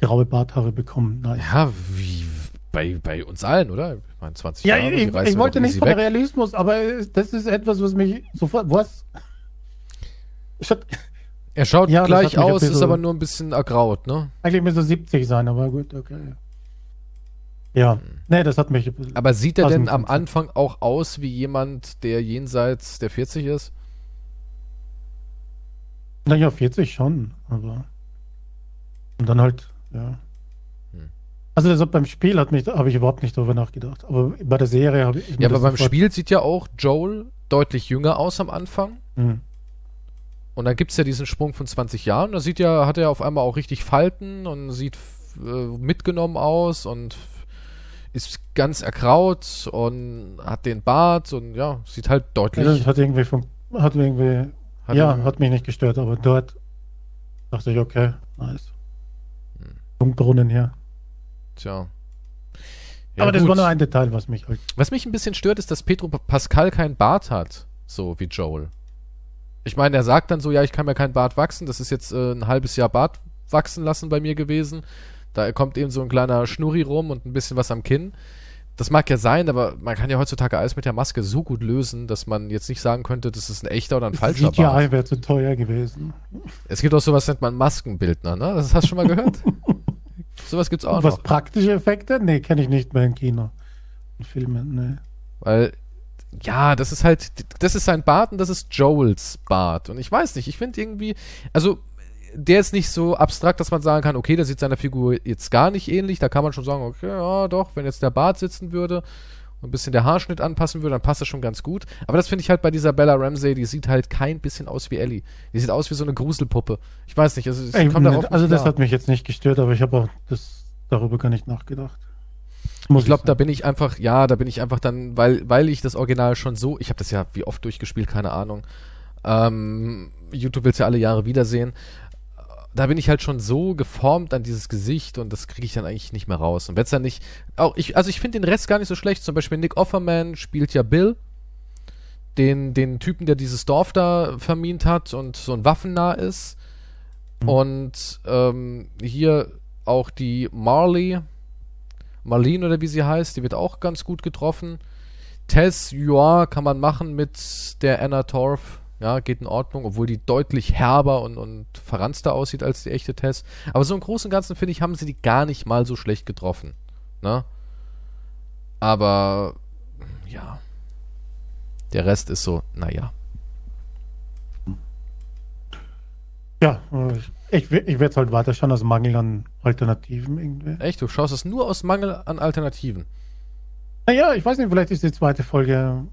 graue Barthaare bekommen. Nice. Ja, wie bei, bei uns allen, oder? Ich meine, 20 ja, Jahre. Ich, ich wollte nicht von weg. Realismus, aber das ist etwas, was mich sofort. Was? Er schaut ja, gleich aus, ist aber nur ein bisschen ergraut, ne? Eigentlich müsste 70 sein, aber gut, okay. Ja, hm. nee, das hat mich. Aber sieht er denn am Anfang auch aus wie jemand, der jenseits der 40 ist? Naja, 40 schon, aber. Und dann halt, ja. Also das beim Spiel hat mich, habe ich überhaupt nicht darüber nachgedacht. Aber bei der Serie habe ich. Ja, aber beim Spiel sieht ja auch Joel deutlich jünger aus am Anfang. Hm. Und dann gibt es ja diesen Sprung von 20 Jahren. Da sieht ja, hat er auf einmal auch richtig Falten und sieht äh, mitgenommen aus und ist ganz erkraut und hat den Bart und ja, sieht halt deutlich. Ja, hat irgendwie vom, hat irgendwie, hat ja, hat mich nicht gestört, aber dort dachte ich, okay, nice. Hm. Punktbrunnen hier. Tja. Ja, aber das war nur ein Detail, was mich halt. Was mich ein bisschen stört, ist, dass Pedro Pascal keinen Bart hat, so wie Joel. Ich meine, er sagt dann so, ja, ich kann mir keinen Bart wachsen. Das ist jetzt äh, ein halbes Jahr Bart wachsen lassen bei mir gewesen. Da kommt eben so ein kleiner Schnurri rum und ein bisschen was am Kinn. Das mag ja sein, aber man kann ja heutzutage alles mit der Maske so gut lösen, dass man jetzt nicht sagen könnte, das ist ein echter oder ein falscher Bart. Ja, wäre zu teuer gewesen. Es gibt auch sowas, nennt man Maskenbildner, ne? Das hast du schon mal gehört? sowas gibt's auch und was noch. praktische Effekte? Nee, kenne ich nicht mehr im Kino. In Filmen, ne. Weil, ja, das ist halt, das ist sein Bart und das ist Joels Bart. Und ich weiß nicht, ich finde irgendwie, also der ist nicht so abstrakt, dass man sagen kann, okay, der sieht seiner Figur jetzt gar nicht ähnlich. Da kann man schon sagen, okay, ja, doch, wenn jetzt der Bart sitzen würde ein bisschen der Haarschnitt anpassen würde, dann passt das schon ganz gut. Aber das finde ich halt bei dieser Bella Ramsey, die sieht halt kein bisschen aus wie Ellie. Die sieht aus wie so eine Gruselpuppe. Ich weiß nicht, also, Ey, nicht, also das hat mich jetzt nicht gestört, aber ich habe auch das darüber gar nicht nachgedacht. Muss ich glaube, da bin ich einfach, ja, da bin ich einfach dann, weil, weil ich das Original schon so, ich habe das ja wie oft durchgespielt, keine Ahnung. Ähm, YouTube will es ja alle Jahre wiedersehen da bin ich halt schon so geformt an dieses Gesicht und das kriege ich dann eigentlich nicht mehr raus. Und wenn es dann nicht, auch ich, also ich finde den Rest gar nicht so schlecht. Zum Beispiel Nick Offerman spielt ja Bill, den, den Typen, der dieses Dorf da vermint hat und so ein Waffennah ist. Mhm. Und ähm, hier auch die Marley, Marlene oder wie sie heißt, die wird auch ganz gut getroffen. Tess Joa kann man machen mit der Anna Torf ja, geht in Ordnung, obwohl die deutlich herber und, und verranzter aussieht als die echte Tess. Aber so im Großen und Ganzen, finde ich, haben sie die gar nicht mal so schlecht getroffen. Ne? Aber, ja. Der Rest ist so, naja. Ja, ich, ich werde es halt weiter schauen aus Mangel an Alternativen irgendwie. Echt? Du schaust es nur aus Mangel an Alternativen? Naja, ich weiß nicht, vielleicht ist die zweite Folge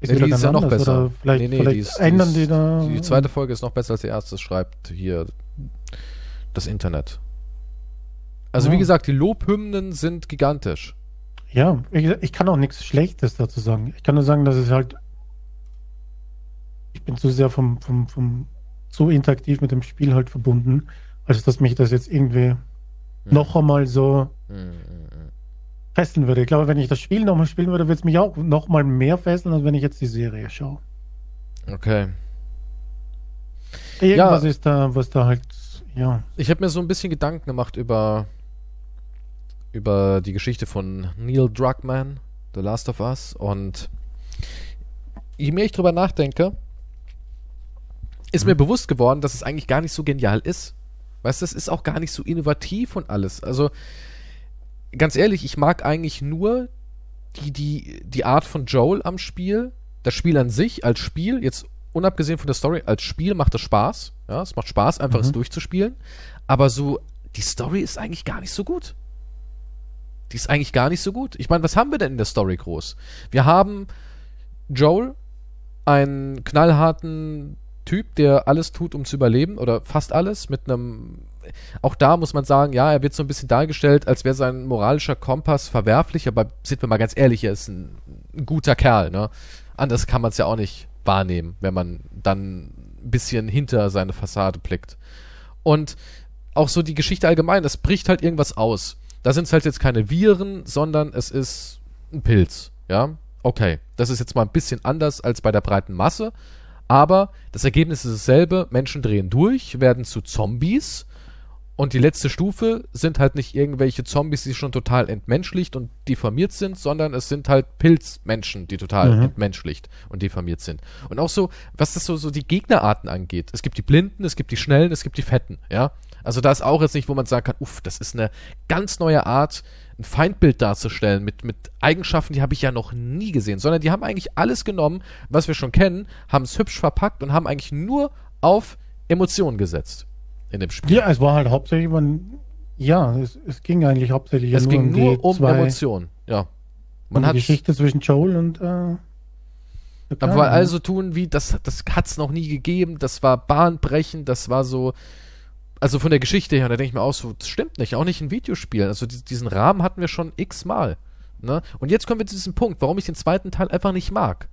nee, die ist ja noch besser. Vielleicht, nee, nee, vielleicht die, ist, ändern die, ist, die da. Die zweite Folge ist noch besser als die erste, schreibt hier das Internet. Also, ja. wie gesagt, die Lobhymnen sind gigantisch. Ja, ich, ich kann auch nichts Schlechtes dazu sagen. Ich kann nur sagen, dass es halt. Ich bin zu sehr vom, vom, vom so interaktiv mit dem Spiel halt verbunden, als dass mich das jetzt irgendwie mhm. noch einmal so mhm. Fesseln würde. Ich glaube, wenn ich das Spiel nochmal spielen würde, würde es mich auch noch mal mehr fesseln, als wenn ich jetzt die Serie schaue. Okay. Irgendwas ja, ist da, was da halt, ja. Ich habe mir so ein bisschen Gedanken gemacht über, über die Geschichte von Neil Druckmann, The Last of Us. Und je mehr ich drüber nachdenke, ist mhm. mir bewusst geworden, dass es eigentlich gar nicht so genial ist. Weißt du, es ist auch gar nicht so innovativ und alles. Also, ganz ehrlich, ich mag eigentlich nur die, die, die Art von Joel am Spiel. Das Spiel an sich als Spiel, jetzt unabgesehen von der Story, als Spiel macht es Spaß. Ja, es macht Spaß, einfach mhm. es durchzuspielen. Aber so, die Story ist eigentlich gar nicht so gut. Die ist eigentlich gar nicht so gut. Ich meine, was haben wir denn in der Story groß? Wir haben Joel, einen knallharten Typ, der alles tut, um zu überleben, oder fast alles, mit einem. Auch da muss man sagen, ja, er wird so ein bisschen dargestellt, als wäre sein moralischer Kompass verwerflich, aber sind wir mal ganz ehrlich, er ist ein, ein guter Kerl, ne? Anders kann man es ja auch nicht wahrnehmen, wenn man dann ein bisschen hinter seine Fassade blickt. Und auch so die Geschichte allgemein, das bricht halt irgendwas aus. Da sind es halt jetzt keine Viren, sondern es ist ein Pilz, ja? Okay, das ist jetzt mal ein bisschen anders als bei der breiten Masse, aber das Ergebnis ist dasselbe. Menschen drehen durch, werden zu Zombies und die letzte Stufe sind halt nicht irgendwelche Zombies, die schon total entmenschlicht und diffamiert sind, sondern es sind halt Pilzmenschen, die total mhm. entmenschlicht und diffamiert sind. Und auch so, was das so, so die Gegnerarten angeht. Es gibt die Blinden, es gibt die Schnellen, es gibt die Fetten, ja. Also da ist auch jetzt nicht, wo man sagen kann, uff, das ist eine ganz neue Art, ein Feindbild darzustellen mit, mit Eigenschaften, die habe ich ja noch nie gesehen, sondern die haben eigentlich alles genommen, was wir schon kennen, haben es hübsch verpackt und haben eigentlich nur auf Emotionen gesetzt in dem Spiel. Ja, es war halt hauptsächlich, man, ja, es, es ging eigentlich hauptsächlich es ja nur ging um nur um Emotionen, ja. Man um hat die Geschichte zwischen Joel und äh, aber weil also tun wie, das, das hat es noch nie gegeben, das war bahnbrechend, das war so, also von der Geschichte her, da denke ich mir auch so, das stimmt nicht, auch nicht in Videospielen. Also diesen Rahmen hatten wir schon x-mal. Ne? Und jetzt kommen wir zu diesem Punkt, warum ich den zweiten Teil einfach nicht mag.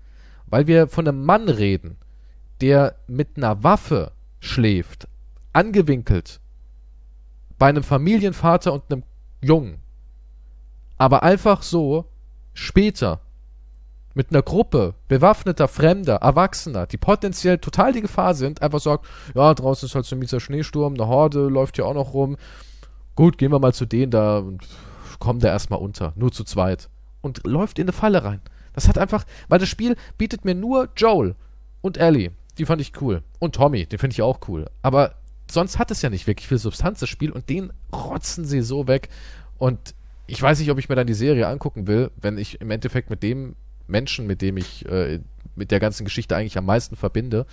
Weil wir von einem Mann reden, der mit einer Waffe schläft, angewinkelt bei einem Familienvater und einem Jungen. Aber einfach so später mit einer Gruppe bewaffneter Fremder, Erwachsener, die potenziell total die Gefahr sind, einfach sagt, ja, draußen ist halt so ein mieser Schneesturm, eine Horde läuft hier auch noch rum. Gut, gehen wir mal zu denen da und kommen da erstmal unter, nur zu zweit. Und läuft in eine Falle rein. Das hat einfach, weil das Spiel bietet mir nur Joel und Ellie. Die fand ich cool. Und Tommy, den finde ich auch cool. Aber sonst hat es ja nicht wirklich viel Substanz, das Spiel, und den rotzen sie so weg. Und ich weiß nicht, ob ich mir dann die Serie angucken will, wenn ich im Endeffekt mit dem Menschen, mit dem ich äh, mit der ganzen Geschichte eigentlich am meisten verbinde,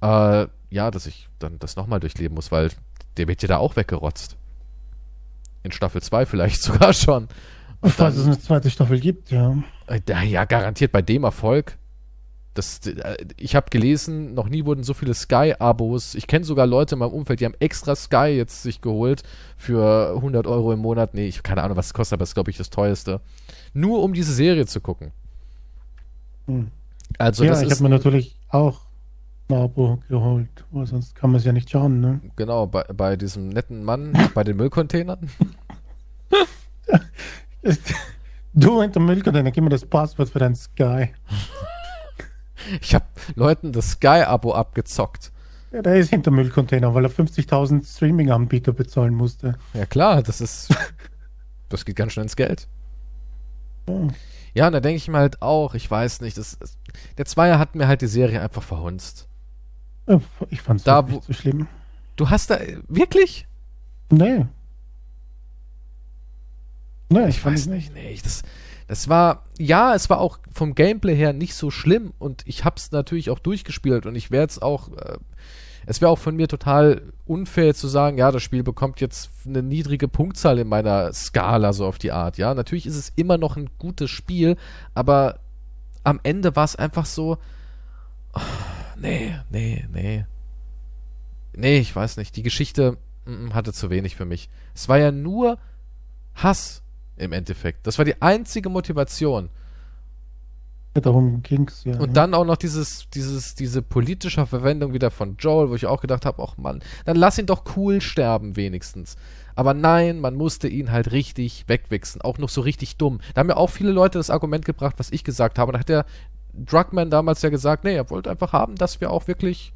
äh, ja, dass ich dann das nochmal durchleben muss, weil der wird ja da auch weggerotzt. In Staffel 2 vielleicht sogar schon. Und Falls es eine zweite Staffel gibt, ja. Äh, ja, garantiert bei dem Erfolg. Das, äh, ich habe gelesen, noch nie wurden so viele Sky-Abos. Ich kenne sogar Leute in meinem Umfeld, die haben extra Sky jetzt sich geholt für 100 Euro im Monat. Nee, ich keine Ahnung, was es kostet, aber das ist, glaube ich, das teuerste. Nur um diese Serie zu gucken. Hm. Also ja, ich habe mir natürlich auch ein Abo geholt, weil sonst kann man es ja nicht schauen. Ne? Genau, bei, bei diesem netten Mann bei den Müllcontainern. du hinter Müllcontainer, gib mir das Passwort für dein Sky. Ich habe Leuten das Sky-Abo abgezockt. Ja, der ist hinter Müllcontainer, weil er 50.000 Streaming-Anbieter bezahlen musste. Ja klar, das ist, das geht ganz schnell ins Geld. Ja, ja und da denke ich mir halt auch, ich weiß nicht, das, der Zweier hat mir halt die Serie einfach verhunzt. Ich fand es nicht so schlimm. Du hast da, wirklich? Nee. Nee, ich, ich weiß nicht, nee, ich, das, das war, ja, es war auch vom Gameplay her nicht so schlimm und ich hab's natürlich auch durchgespielt und ich werde es auch, äh, es wäre auch von mir total unfair zu sagen, ja, das Spiel bekommt jetzt eine niedrige Punktzahl in meiner Skala so auf die Art, ja. Natürlich ist es immer noch ein gutes Spiel, aber am Ende war es einfach so, oh, nee, nee, nee. Nee, ich weiß nicht. Die Geschichte mm, mm, hatte zu wenig für mich. Es war ja nur Hass im Endeffekt. Das war die einzige Motivation. Ja, darum ging's ja. Und ja. dann auch noch dieses, dieses, diese politische Verwendung wieder von Joel, wo ich auch gedacht habe, ach Mann, dann lass ihn doch cool sterben wenigstens. Aber nein, man musste ihn halt richtig wegwichsen. Auch noch so richtig dumm. Da haben ja auch viele Leute das Argument gebracht, was ich gesagt habe. Da hat der Drugman damals ja gesagt, nee, er wollte einfach haben, dass wir auch wirklich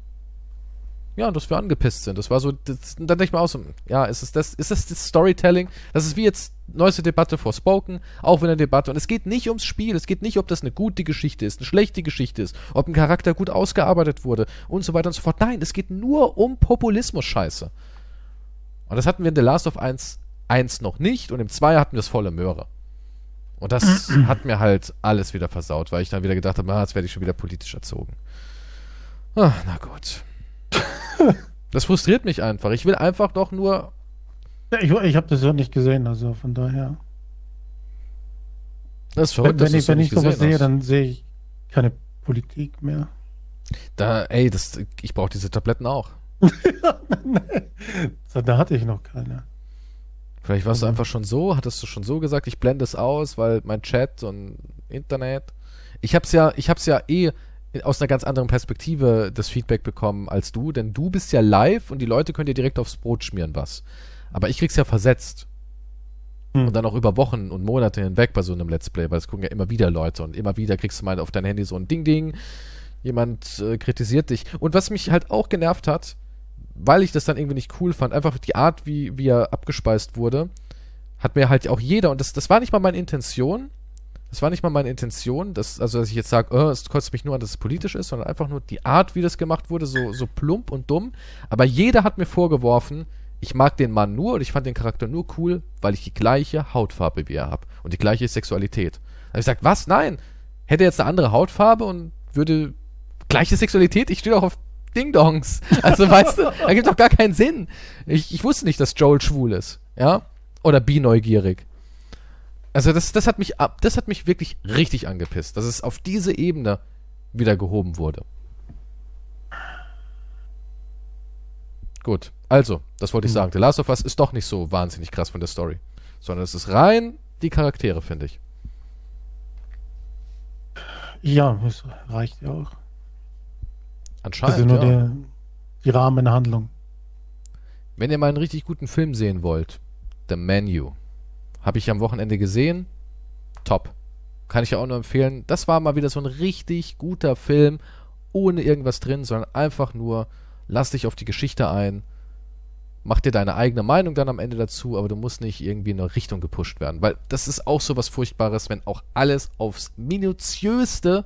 ja, dass wir angepisst sind. Das war so, das, dann denke ich mal aus, ja, ist es das, ist das, das Storytelling? Das ist wie jetzt neueste Debatte vor Spoken, auch in der Debatte. Und es geht nicht ums Spiel, es geht nicht, ob das eine gute Geschichte ist, eine schlechte Geschichte ist, ob ein Charakter gut ausgearbeitet wurde und so weiter und so fort. Nein, es geht nur um Populismus-Scheiße. Und das hatten wir in The Last of 1, 1 noch nicht und im 2 hatten wir es volle Möhre. Und das hat mir halt alles wieder versaut, weil ich dann wieder gedacht habe, ah, jetzt werde ich schon wieder politisch erzogen. Ah, na gut. das frustriert mich einfach. Ich will einfach doch nur. Ja, ich ich habe das ja nicht gesehen, also von daher. Das ist verrückt, wenn, wenn ich, wenn ich sowas sehe, dann sehe ich keine Politik mehr. Da, ey, das, ich brauche diese Tabletten auch. so, da hatte ich noch keine. Vielleicht warst du einfach schon so, hattest du schon so gesagt, ich blende es aus, weil mein Chat und Internet. Ich hab's ja, ich hab's ja eh aus einer ganz anderen Perspektive das Feedback bekommen als du, denn du bist ja live und die Leute können dir direkt aufs Brot schmieren was. Aber ich krieg's ja versetzt. Hm. Und dann auch über Wochen und Monate hinweg bei so einem Let's Play, weil es gucken ja immer wieder Leute und immer wieder kriegst du mal auf dein Handy so ein Ding-Ding, jemand äh, kritisiert dich. Und was mich halt auch genervt hat, weil ich das dann irgendwie nicht cool fand, einfach die Art, wie, wie er abgespeist wurde, hat mir halt auch jeder, und das, das war nicht mal meine Intention, das war nicht mal meine Intention, dass, also dass ich jetzt sage, oh, es kotzt mich nur an, dass es politisch ist, sondern einfach nur die Art, wie das gemacht wurde, so, so plump und dumm. Aber jeder hat mir vorgeworfen, ich mag den Mann nur und ich fand den Charakter nur cool, weil ich die gleiche Hautfarbe wie er habe und die gleiche Sexualität. Da habe ich gesagt, was? Nein! Hätte jetzt eine andere Hautfarbe und würde gleiche Sexualität? Ich stehe doch auf Ding-Dongs. Also weißt du, da gibt doch gar keinen Sinn. Ich, ich wusste nicht, dass Joel schwul ist. Ja? Oder bi-neugierig. Also das, das hat mich das hat mich wirklich richtig angepisst, dass es auf diese Ebene wieder gehoben wurde. Gut, also, das wollte ich hm. sagen. The Last of Us ist doch nicht so wahnsinnig krass von der Story, sondern es ist rein die Charaktere, finde ich. Ja, es reicht ja auch. Anscheinend. Das ist nur ja. der, die Rahmenhandlung. Wenn ihr mal einen richtig guten Film sehen wollt, The Menu. Habe ich am Wochenende gesehen. Top. Kann ich ja auch nur empfehlen. Das war mal wieder so ein richtig guter Film, ohne irgendwas drin, sondern einfach nur, lass dich auf die Geschichte ein. Mach dir deine eigene Meinung dann am Ende dazu, aber du musst nicht irgendwie in eine Richtung gepusht werden. Weil das ist auch so was Furchtbares, wenn auch alles aufs minutiöste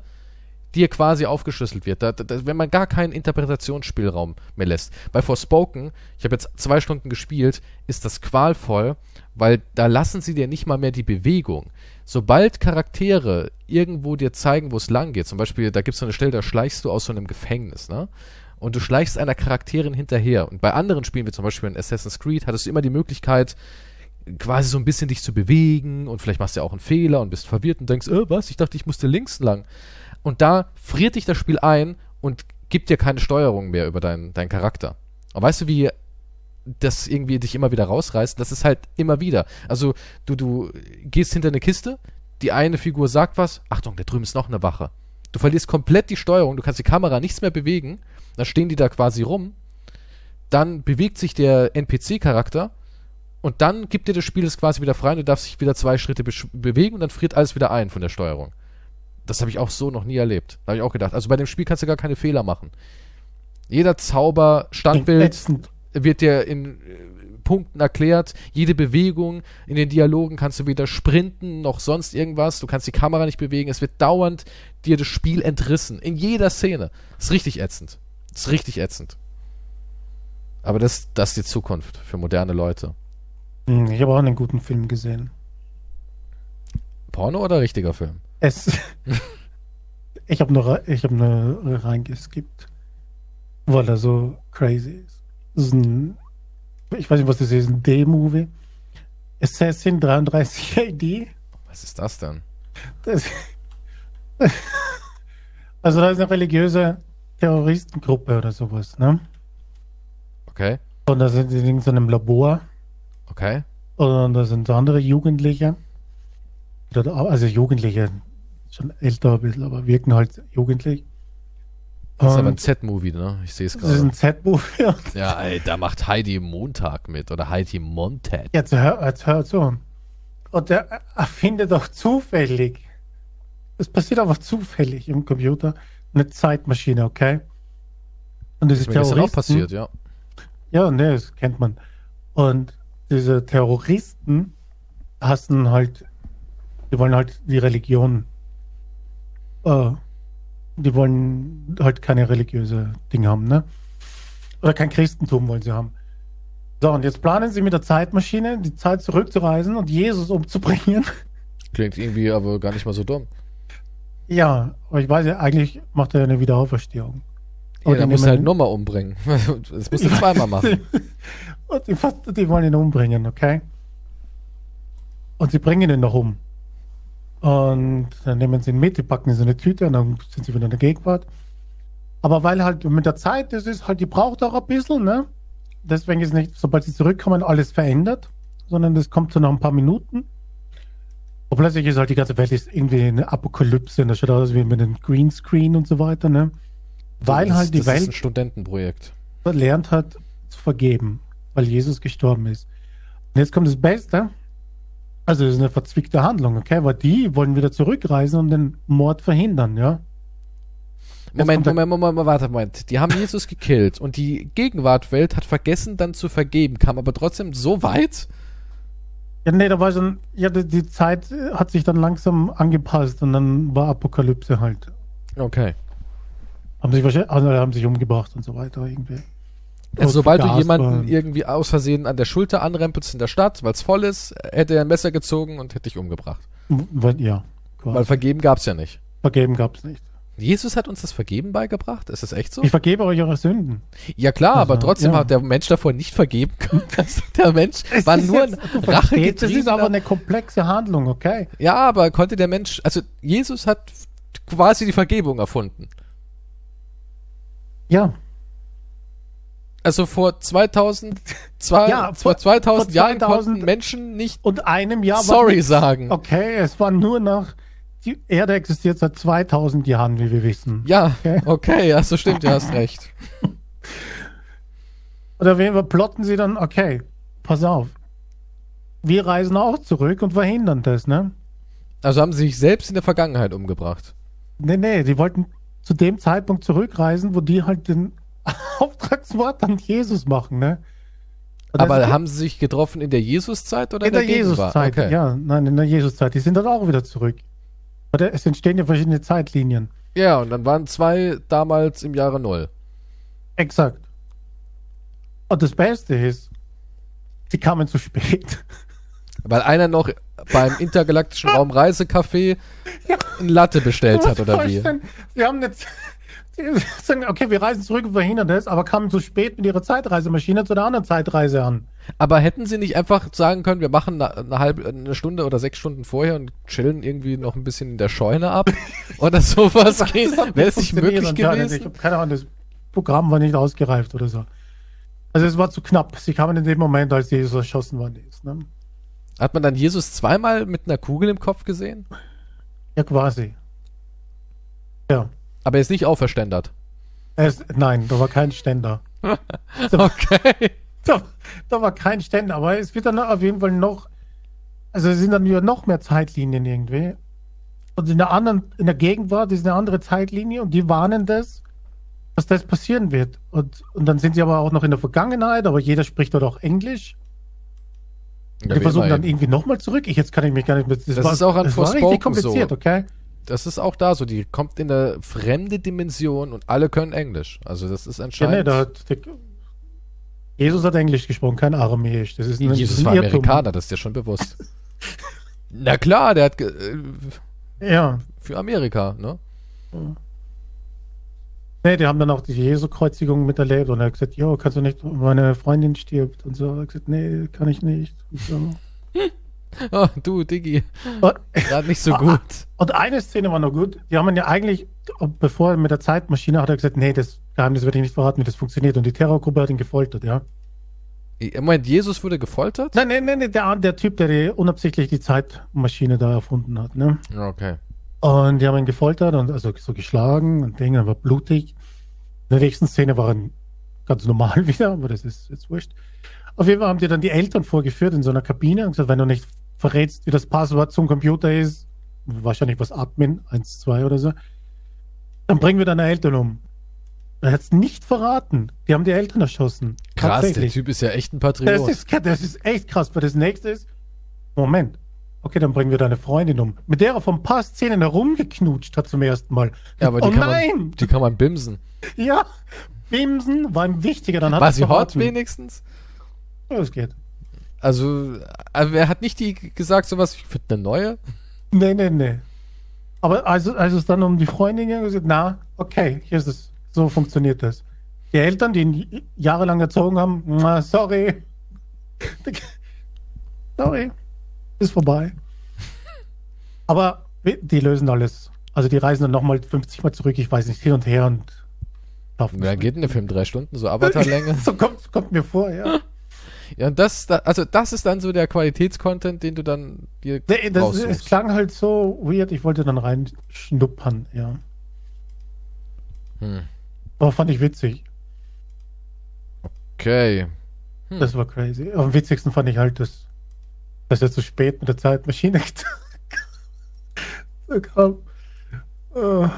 dir quasi aufgeschlüsselt wird. Da, da, wenn man gar keinen Interpretationsspielraum mehr lässt. Bei Forspoken, ich habe jetzt zwei Stunden gespielt, ist das qualvoll, weil da lassen sie dir nicht mal mehr die Bewegung. Sobald Charaktere irgendwo dir zeigen, wo es lang geht, zum Beispiel, da gibt es so eine Stelle, da schleichst du aus so einem Gefängnis, ne? Und du schleichst einer Charakterin hinterher. Und bei anderen Spielen, wie zum Beispiel in Assassin's Creed, hattest du immer die Möglichkeit, quasi so ein bisschen dich zu bewegen und vielleicht machst du ja auch einen Fehler und bist verwirrt und denkst, äh, was? Ich dachte, ich musste links lang. Und da friert dich das Spiel ein und gibt dir keine Steuerung mehr über deinen, deinen Charakter. Und weißt du, wie das irgendwie dich immer wieder rausreißt? Das ist halt immer wieder. Also, du, du gehst hinter eine Kiste, die eine Figur sagt was, Achtung, da drüben ist noch eine Wache. Du verlierst komplett die Steuerung, du kannst die Kamera nichts mehr bewegen, dann stehen die da quasi rum, dann bewegt sich der NPC-Charakter und dann gibt dir das Spiel es quasi wieder frei und du darfst dich wieder zwei Schritte be bewegen und dann friert alles wieder ein von der Steuerung. Das habe ich auch so noch nie erlebt. Da habe ich auch gedacht. Also bei dem Spiel kannst du gar keine Fehler machen. Jeder Zauber, Standbild wird dir in äh, Punkten erklärt. Jede Bewegung in den Dialogen kannst du weder sprinten noch sonst irgendwas. Du kannst die Kamera nicht bewegen. Es wird dauernd dir das Spiel entrissen. In jeder Szene. Das ist richtig ätzend. Das ist richtig ätzend. Aber das, das ist die Zukunft für moderne Leute. Hm, ich habe auch einen guten Film gesehen. Porno oder richtiger Film? Es. ich habe nur, ich habe nur reingeskippt, weil er so crazy ist. Das ist ein, ich weiß nicht, was das ist, ein D-Movie. Assassin 33 AD. Was ist das denn? Das, also da ist eine religiöse Terroristengruppe oder sowas, ne? Okay. Und da sind sie in so einem Labor. Okay. Und da sind andere Jugendliche. Also Jugendliche, schon älter ein bisschen, aber wirken halt jugendlich. Das ist aber ein Z-Movie, ne? Ich sehe es gerade. Das ist ein Z-Movie. ja, ey, da macht Heidi Montag mit oder Heidi Montag. Jetzt hör, jetzt hör zu. Und der erfindet doch zufällig, es passiert einfach zufällig im Computer, eine Zeitmaschine, okay? Und diese das ist auch passiert, ja. Ja, ne, das kennt man. Und diese Terroristen hassen halt, die wollen halt die Religion, äh, die wollen halt keine religiöse Dinge haben, ne? Oder kein Christentum wollen sie haben. So, und jetzt planen sie mit der Zeitmaschine, die Zeit zurückzureisen und Jesus umzubringen. Klingt irgendwie aber gar nicht mal so dumm. Ja, aber ich weiß ja, eigentlich macht er eine Wiederauferstehung. Ja, dann muss er halt nochmal umbringen. Das musst du zweimal machen. und die, die wollen ihn umbringen, okay? Und sie bringen ihn noch um. Und dann nehmen sie ihn mit, die packen ihn in so eine Tüte und dann sind sie wieder in der Gegenwart. Aber weil halt mit der Zeit, das ist halt, die braucht auch ein bisschen, ne? Deswegen ist nicht, sobald sie zurückkommen, alles verändert, sondern das kommt so nach ein paar Minuten. Und plötzlich ist halt die ganze Welt ist irgendwie eine Apokalypse und das schaut aus wie mit einem Greenscreen und so weiter, ne? Weil das, halt die das Welt. Ist ein Studentenprojekt. Lernt hat zu vergeben, weil Jesus gestorben ist. Und jetzt kommt das Beste. Also das ist eine verzwickte Handlung, okay? Weil die wollen wieder zurückreisen und den Mord verhindern, ja? Moment, Moment, Moment, Moment, warte, Moment. Die haben Jesus gekillt und die Gegenwartwelt hat vergessen dann zu vergeben, kam aber trotzdem so weit? Ja, nee, da war schon, ja, die, die Zeit hat sich dann langsam angepasst und dann war Apokalypse halt. Okay. Haben sich wahrscheinlich, also haben sich umgebracht und so weiter irgendwie. Also sobald du jemanden irgendwie aus Versehen an der Schulter anrempelst in der Stadt, weil es voll ist, hätte er ein Messer gezogen und hätte dich umgebracht. Ja. Quasi. Weil vergeben gab es ja nicht. Vergeben gab es nicht. Jesus hat uns das Vergeben beigebracht? Ist das echt so? Ich vergebe euch eure Sünden. Ja klar, also, aber trotzdem ja. hat der Mensch davor nicht vergeben können. der Mensch war nur ein Rache Das ist aber eine komplexe Handlung, okay? Ja, aber konnte der Mensch, also Jesus hat quasi die Vergebung erfunden. Ja. Also vor 2000, zwei, ja, vor, vor 2000 vor Jahren 2000 konnten Menschen nicht und einem Jahr sorry sagen. Okay, es war nur noch die Erde existiert seit 2000 Jahren, wie wir wissen. Ja, okay, okay ja, so stimmt, du hast recht. Oder wir plotten sie dann, okay, pass auf. Wir reisen auch zurück und verhindern das, ne? Also haben sie sich selbst in der Vergangenheit umgebracht. Nee, nee, die wollten zu dem Zeitpunkt zurückreisen, wo die halt den Auftragswort an Jesus machen, ne? Aber haben sie sich getroffen in der Jesuszeit oder in, in der, der Jesuszeit? Okay. Ja, nein, in der Jesuszeit. Die sind dann auch wieder zurück. Es entstehen ja verschiedene Zeitlinien. Ja, und dann waren zwei damals im Jahre Null. Exakt. Und das Beste ist, sie kamen zu spät. Weil einer noch beim intergalaktischen Raum Reisecafé ja. ein Latte bestellt hat, oder wie? Sie haben jetzt sagen, okay, wir reisen zurück und verhindern das, aber kamen zu spät mit ihrer Zeitreisemaschine zu der anderen Zeitreise an. Aber hätten sie nicht einfach sagen können, wir machen eine, eine halbe, eine Stunde oder sechs Stunden vorher und chillen irgendwie noch ein bisschen in der Scheune ab oder sowas Wäre es nicht möglich gewesen? Ich habe keine Ahnung, das Programm war nicht ausgereift oder so. Also es war zu knapp. Sie kamen in dem Moment, als Jesus erschossen worden ist. Ne? Hat man dann Jesus zweimal mit einer Kugel im Kopf gesehen? Ja, quasi. Ja. Aber er ist nicht auferständert. Es, nein, da war kein Ständer. okay. Da, da, war kein Ständer, aber es wird dann auf jeden Fall noch, also es sind dann wieder noch mehr Zeitlinien irgendwie. Und in der anderen, in der Gegenwart ist eine andere Zeitlinie und die warnen das, dass das passieren wird. Und, und dann sind sie aber auch noch in der Vergangenheit, aber jeder spricht dort auch Englisch. Ja, die versuchen dann irgendwie nochmal zurück. Ich, jetzt kann ich mich gar nicht mit. Das, das war, ist auch an das war richtig kompliziert, so. okay? das ist auch da so, die kommt in eine fremde Dimension und alle können Englisch. Also das ist anscheinend. Ja, nee, da Jesus hat Englisch gesprochen, kein Aramäisch. Das ist ein, Jesus ein war Irrtum. Amerikaner, das ist dir schon bewusst. Na klar, der hat äh, ja für Amerika, ne? Ja. Nee, die haben dann auch die Jesu-Kreuzigung miterlebt und er hat gesagt, jo, kannst du nicht, meine Freundin stirbt und so. Er hat gesagt, nee, kann ich nicht. Und so. Oh, du, Diggi. Gerade nicht so gut. Und eine Szene war noch gut. Die haben ja eigentlich, bevor mit der Zeitmaschine hat er gesagt, nee, das Geheimnis werde ich nicht verraten, wie das funktioniert. Und die Terrorgruppe hat ihn gefoltert, ja. Moment, Jesus wurde gefoltert? Nein, nein, nein, der, der Typ, der die, unabsichtlich die Zeitmaschine da erfunden hat, ne? Okay. Und die haben ihn gefoltert und also so geschlagen und Dinge, war blutig. In der nächsten Szene war er ganz normal wieder, aber das ist jetzt wurscht. Auf jeden Fall haben die dann die Eltern vorgeführt in so einer Kabine und gesagt, wenn du nicht verrätst, wie das Passwort zum Computer ist, wahrscheinlich was Admin 1, 2 oder so, dann bringen wir deine Eltern um. Er hat es nicht verraten. Die haben die Eltern erschossen. Krass, der Typ ist ja echt ein Patriot. Das ist, das ist echt krass, weil das nächste ist, Moment, okay, dann bringen wir deine Freundin um. Mit der er vom paar Szenen herumgeknutscht hat zum ersten Mal. Ja, aber die, oh kann, nein! Man, die kann man bimsen. Ja, bimsen war ihm wichtiger. Dann hat war sie hot wenigstens? Ja, es geht. Also, also, er hat nicht die gesagt, sowas, ich finde eine neue? Nee, nee, nee. Aber also, als es dann um die Freundin ging, gesagt, na, okay, hier ist es. So funktioniert das. Die Eltern, die ihn jahrelang erzogen haben, sorry. sorry. Ist vorbei. Aber die lösen alles. Also die reisen dann nochmal 50 Mal zurück, ich weiß nicht, hin und her und laufen. Wer geht denn der Film? Drei Stunden? So Avatar-Länge? so kommt, kommt mir vor, ja. Ja, und das, also das ist dann so der Qualitätscontent, den du dann dir nee, das, Es klang halt so weird, ich wollte dann reinschnuppern, ja. Hm. Aber fand ich witzig. Okay. Hm. Das war crazy. Am witzigsten fand ich halt, dass, dass er zu spät mit der Zeitmaschine kam. Oh,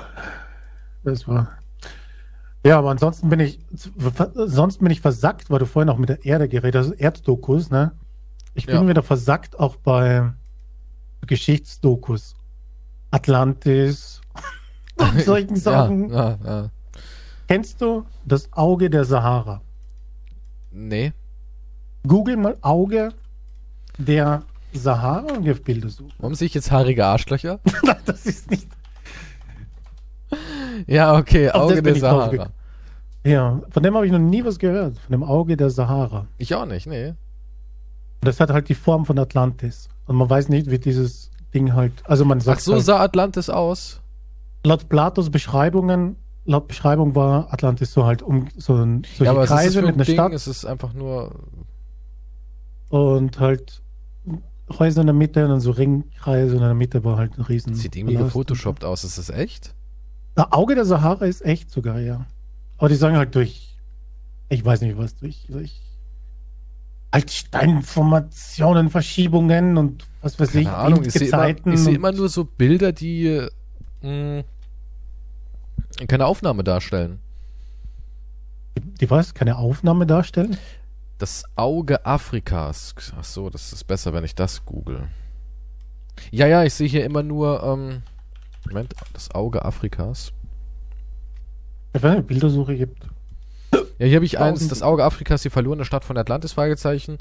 das war ja, aber ansonsten bin ich, sonst bin ich versackt, weil du vorhin auch mit der Erde geredet hast, Erddokus, ne? Ich bin ja. wieder versackt auch bei Geschichtsdokus. Atlantis und solchen Sachen. Ja, ja. Kennst du das Auge der Sahara? Nee. Google mal Auge der Sahara und auf Bilder suchen. Warum sehe ich jetzt haarige Arschlöcher? das ist nicht. Ja, okay, Auge der Sahara. Ja, von dem habe ich noch nie was gehört, von dem Auge der Sahara. Ich auch nicht, nee. Das hat halt die Form von Atlantis. Und man weiß nicht, wie dieses Ding halt. Also man sagt. Ach so halt, sah Atlantis aus. Laut Platos Beschreibungen, laut Beschreibung war Atlantis so halt um so ein solche ja, Kreise mit einer Ding? Stadt. Es ist einfach nur. Und halt Häuser in der Mitte und dann so Ringkreise und in der Mitte war halt ein riesen. Sieht irgendwie gefotoshoppt aus. Ist das echt? Das Auge der Sahara ist echt sogar, ja. Aber die sagen halt durch, ich weiß nicht was, durch, durch halt Steinformationen, Verschiebungen und was weiß Keine ich, Ahnung, ich sehe immer, seh immer nur so Bilder, die mh, hm, keine Aufnahme darstellen. Die was? Keine Aufnahme darstellen? Das Auge Afrikas. Ach so, das ist besser, wenn ich das google. Ja, ja, ich sehe hier immer nur, ähm, Moment, das Auge Afrikas. Wenn es eine Bildersuche gibt. Ja, hier habe ich eins, das Auge Afrikas, die verlorene Stadt von Atlantis, Fragezeichen.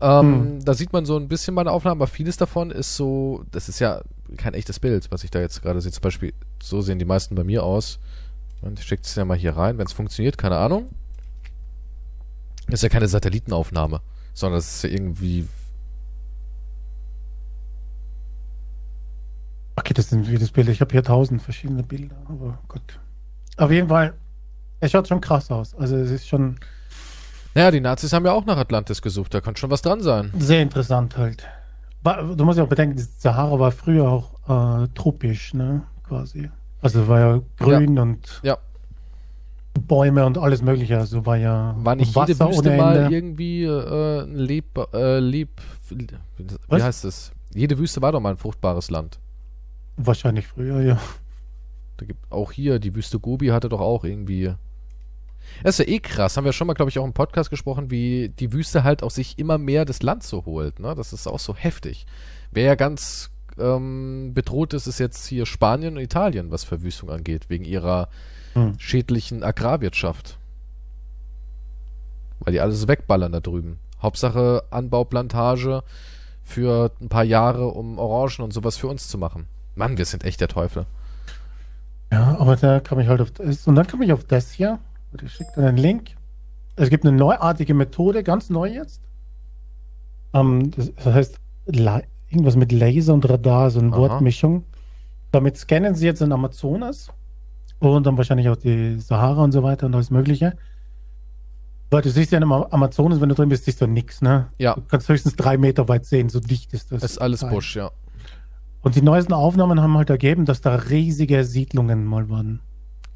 Ähm, hm. Da sieht man so ein bisschen meine Aufnahmen, aber vieles davon ist so, das ist ja kein echtes Bild, was ich da jetzt gerade sehe. Zum Beispiel, so sehen die meisten bei mir aus. Ich schicke es ja mal hier rein, wenn es funktioniert, keine Ahnung. Das ist ja keine Satellitenaufnahme, sondern das ist ja irgendwie Okay, das sind viele Bilder. Ich habe hier tausend verschiedene Bilder, aber Gott. Auf jeden Fall, es schaut schon krass aus. Also es ist schon. Naja, die Nazis haben ja auch nach Atlantis gesucht, da kann schon was dran sein. Sehr interessant halt. Du musst ja auch bedenken, die Sahara war früher auch äh, tropisch, ne? Quasi. Also war ja grün ja. und ja. Bäume und alles mögliche. Also war ja war nicht Wasser jede Wüste mal irgendwie äh, ein Leb, äh, Leb, wie Was? heißt es? Jede Wüste war doch mal ein fruchtbares Land. Wahrscheinlich früher, ja. Da gibt auch hier, die Wüste Gobi hatte doch auch irgendwie. Das ist ja eh krass. Haben wir schon mal, glaube ich, auch im Podcast gesprochen, wie die Wüste halt auch sich immer mehr das Land so holt. Ne? Das ist auch so heftig. Wer ja ganz ähm, bedroht ist, ist jetzt hier Spanien und Italien, was Verwüstung angeht, wegen ihrer hm. schädlichen Agrarwirtschaft. Weil die alles wegballern da drüben. Hauptsache Anbauplantage für ein paar Jahre, um Orangen und sowas für uns zu machen. Mann, wir sind echt der Teufel. Ja, aber da kam ich halt auf das. Und dann kam ich auf das hier. Ich schicke dir einen Link. Es gibt eine neuartige Methode, ganz neu jetzt. Ähm, das, das, heißt irgendwas mit Laser und Radar, so eine Aha. Wortmischung. Damit scannen sie jetzt in Amazonas und dann wahrscheinlich auch die Sahara und so weiter und alles Mögliche. Weil du siehst ja im Amazonas, wenn du drin bist, siehst du nichts, ne? Ja. Du kannst höchstens drei Meter weit sehen, so dicht ist das. Das ist alles Busch, ja. Und die neuesten Aufnahmen haben halt ergeben, dass da riesige Siedlungen mal waren.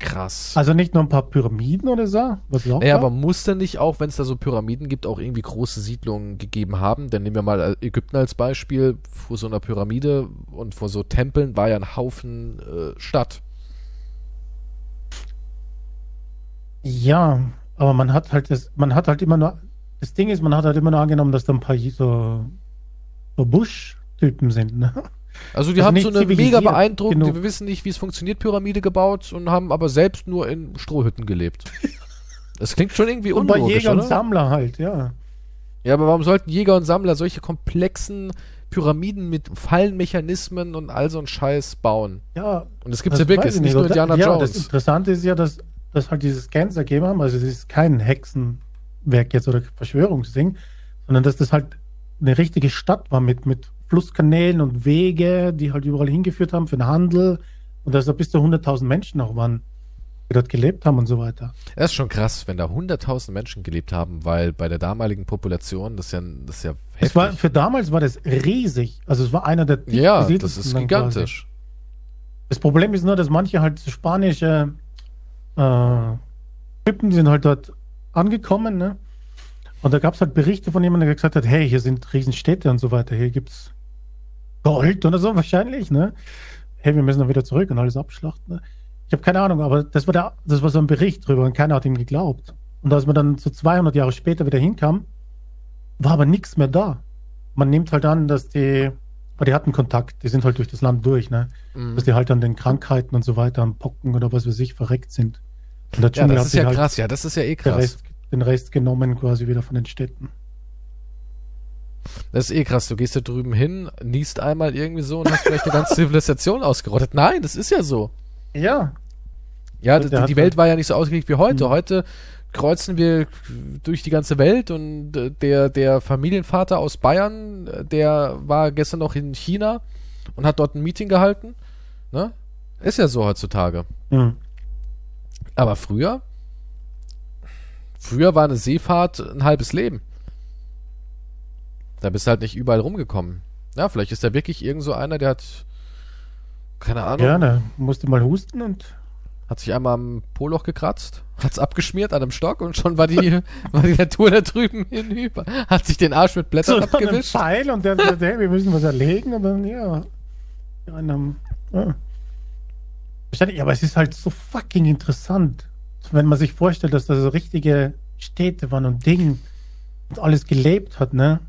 Krass. Also nicht nur ein paar Pyramiden oder so? Was auch naja, aber muss denn nicht auch, wenn es da so Pyramiden gibt, auch irgendwie große Siedlungen gegeben haben? Dann nehmen wir mal Ägypten als Beispiel. Vor so einer Pyramide und vor so Tempeln war ja ein Haufen äh, Stadt. Ja, aber man hat halt das, man hat halt immer nur, das Ding ist, man hat halt immer nur angenommen, dass da ein paar so, so Busch-Typen sind, ne? Also die also haben so eine mega beeindruckende, wir wissen nicht, wie es funktioniert, Pyramide gebaut und haben aber selbst nur in Strohhütten gelebt. Das klingt schon irgendwie und unlogisch, bei Jäger oder? und Sammler halt, ja. Ja, aber warum sollten Jäger und Sammler solche komplexen Pyramiden mit Fallenmechanismen und all so ein Scheiß bauen? Ja. Und das gibt's ja wirklich, nicht nur Indiana ja, Jones. Das Interessante ist ja, dass, dass halt diese Scans ergeben haben, also es ist kein Hexenwerk jetzt oder Verschwörungsding, sondern dass das halt eine richtige Stadt war mit, mit Flusskanälen und Wege, die halt überall hingeführt haben für den Handel und dass da bis zu 100.000 Menschen auch waren, die dort gelebt haben und so weiter. Das ist schon krass, wenn da 100.000 Menschen gelebt haben, weil bei der damaligen Population, das ist ja, das ist ja heftig. War, für damals war das riesig. Also es war einer der Ja, das ist gigantisch. Quasi. Das Problem ist nur, dass manche halt spanische äh, Typen sind halt dort angekommen, ne? Und da gab es halt Berichte von jemandem, der gesagt hat, hey, hier sind Riesenstädte und so weiter, hier gibt's Gold oder so wahrscheinlich, ne? Hey, wir müssen dann wieder zurück und alles abschlachten. Ne? Ich habe keine Ahnung, aber das war, der, das war so ein Bericht drüber und keiner hat ihm geglaubt. Und als man dann so 200 Jahre später wieder hinkam, war aber nichts mehr da. Man nimmt halt an, dass die, aber die hatten Kontakt, die sind halt durch das Land durch, ne? Mhm. Dass die halt an den Krankheiten und so weiter, am Pocken oder was weiß ich, verreckt sind. Und der ja, das ist ja halt krass, ja, das ist ja eh krass. Rest, den Rest genommen quasi wieder von den Städten. Das ist eh krass. Du gehst da drüben hin, niest einmal irgendwie so und hast vielleicht eine ganze Zivilisation ausgerottet. Nein, das ist ja so. Ja. Ja, die, die Welt war ja nicht so ausgelegt wie heute. Mhm. Heute kreuzen wir durch die ganze Welt und äh, der, der Familienvater aus Bayern, der war gestern noch in China und hat dort ein Meeting gehalten. Ne? Ist ja so heutzutage. Mhm. Aber früher, früher war eine Seefahrt ein halbes Leben. Da bist du halt nicht überall rumgekommen. Ja, vielleicht ist da wirklich irgend so einer, der hat. Keine Ahnung. Gerne. Musste mal husten und. Hat sich einmal am Poloch gekratzt, hat's abgeschmiert an einem Stock und schon war die, war die Natur da drüben hinüber. Hat sich den Arsch mit Blättern so abgewischt. Pfeil und der sagt, hey, wir müssen was erlegen und dann, ja. Einem, ja. Wahrscheinlich, aber es ist halt so fucking interessant, wenn man sich vorstellt, dass da so richtige Städte waren und Dinge und alles gelebt hat, ne?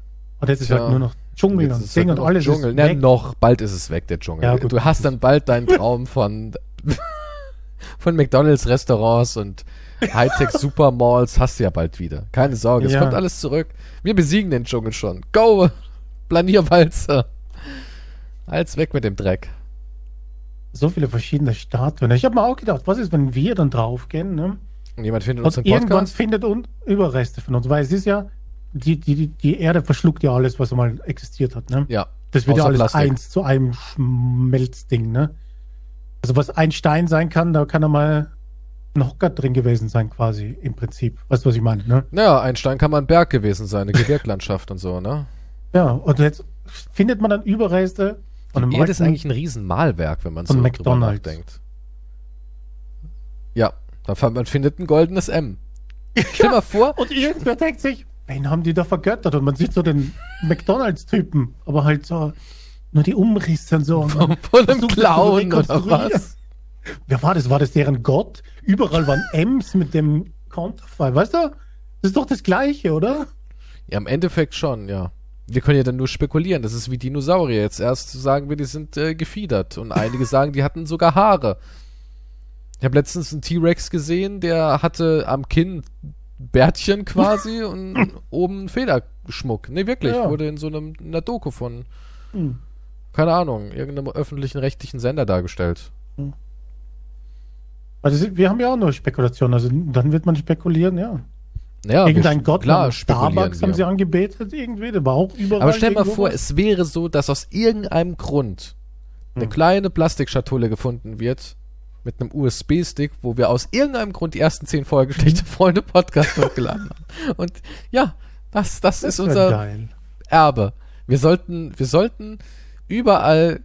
Und jetzt ist halt nur noch Dschungel und Ding halt und alles Dschungel. ist weg. Ja, noch, bald ist es weg, der Dschungel. Ja, du hast dann bald deinen Traum von, von McDonalds Restaurants und Hightech Supermalls hast du ja bald wieder. Keine Sorge, es ja. kommt alles zurück. Wir besiegen den Dschungel schon. Go! Planierwalze. Als weg mit dem Dreck. So viele verschiedene Statuen. Ich habe mir auch gedacht, was ist, wenn wir dann draufgehen, ne? Und jemand findet uns und Podcast? Irgendwann findet uns Überreste von uns, weil es ist ja, die, die, die Erde verschluckt ja alles, was mal existiert hat, ne? Ja. Das wird ja alles Plastik. eins zu einem Schmelzding, ne? Also was ein Stein sein kann, da kann er mal ein Hocker drin gewesen sein, quasi, im Prinzip. Weißt du, was ich meine, ne? Ja, ein Stein kann mal ein Berg gewesen sein, eine Gebirgslandschaft und so, ne? Ja, und jetzt findet man dann Überreste von einem Erde ist eigentlich ein Riesenmalwerk, wenn man so McDonald's. drüber nachdenkt. Ja, man findet ein goldenes M. Stell ja, mal vor. Und irgendwer denkt sich, wen haben die da vergöttert? Und man sieht so den McDonalds-Typen, aber halt so nur die Umrisse und so. Von, von einem Clown oder was? Wer war das? War das deren Gott? Überall waren M's mit dem Konterfei. Weißt du? Das ist doch das Gleiche, oder? Ja, im Endeffekt schon, ja. Wir können ja dann nur spekulieren. Das ist wie Dinosaurier. Jetzt erst sagen wir, die sind äh, gefiedert. Und einige sagen, die hatten sogar Haare. Ich habe letztens einen T-Rex gesehen, der hatte am Kinn Bärtchen quasi und oben Federschmuck. Nee, wirklich. Ja. Wurde in so einem, in einer Doku von, hm. keine Ahnung, irgendeinem öffentlichen rechtlichen Sender dargestellt. Hm. Also wir haben ja auch nur Spekulation. Also dann wird man spekulieren, ja. Ja, Irgendein Gott, klar, Starbucks haben sie angebetet irgendwie, der war auch überall. Aber stell mal vor, was. es wäre so, dass aus irgendeinem Grund eine hm. kleine Plastikschatulle gefunden wird, mit einem USB-Stick, wo wir aus irgendeinem Grund die ersten zehn Folgen Schlechte Freunde Podcast hochgeladen haben. Und ja, das, das, das ist unser geil. Erbe. Wir sollten, wir sollten überall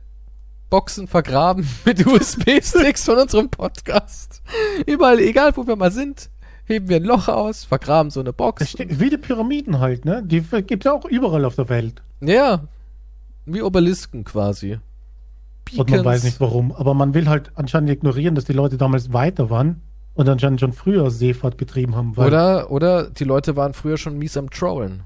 Boxen vergraben mit USB-Sticks von unserem Podcast. Überall, egal wo wir mal sind, heben wir ein Loch aus, vergraben so eine Box. Wie die Pyramiden halt, ne? Die gibt es auch überall auf der Welt. Ja, wie Obelisken quasi. Beacons. Und man weiß nicht warum, aber man will halt anscheinend ignorieren, dass die Leute damals weiter waren und anscheinend schon früher Seefahrt betrieben haben. oder, oder die Leute waren früher schon mies am Trollen.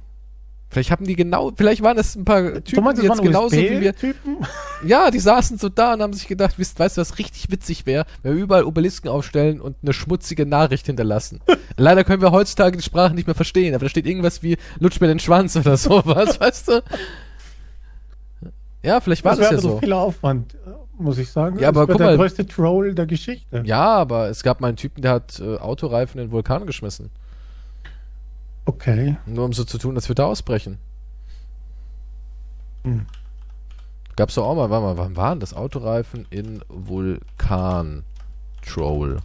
Vielleicht haben die genau, vielleicht waren es ein paar Typen, meinst, die jetzt genauso wie wir. Typen? Ja, die saßen so da und haben sich gedacht, wisst, weißt du, was richtig witzig wäre, wenn wir überall Obelisken aufstellen und eine schmutzige Nachricht hinterlassen. Leider können wir heutzutage die Sprache nicht mehr verstehen, aber da steht irgendwas wie lutsch mir den Schwanz oder sowas, weißt du? Ja, vielleicht war das, das ja so. viel Aufwand, muss ich sagen. Ja, aber das guck der mal. der größte Troll der Geschichte. Ja, aber es gab mal einen Typen, der hat äh, Autoreifen in den Vulkan geschmissen. Okay. Nur um so zu tun, dass wir da ausbrechen. Hm. Gab's doch auch mal, warte mal, wann waren das? Autoreifen in Vulkan Troll.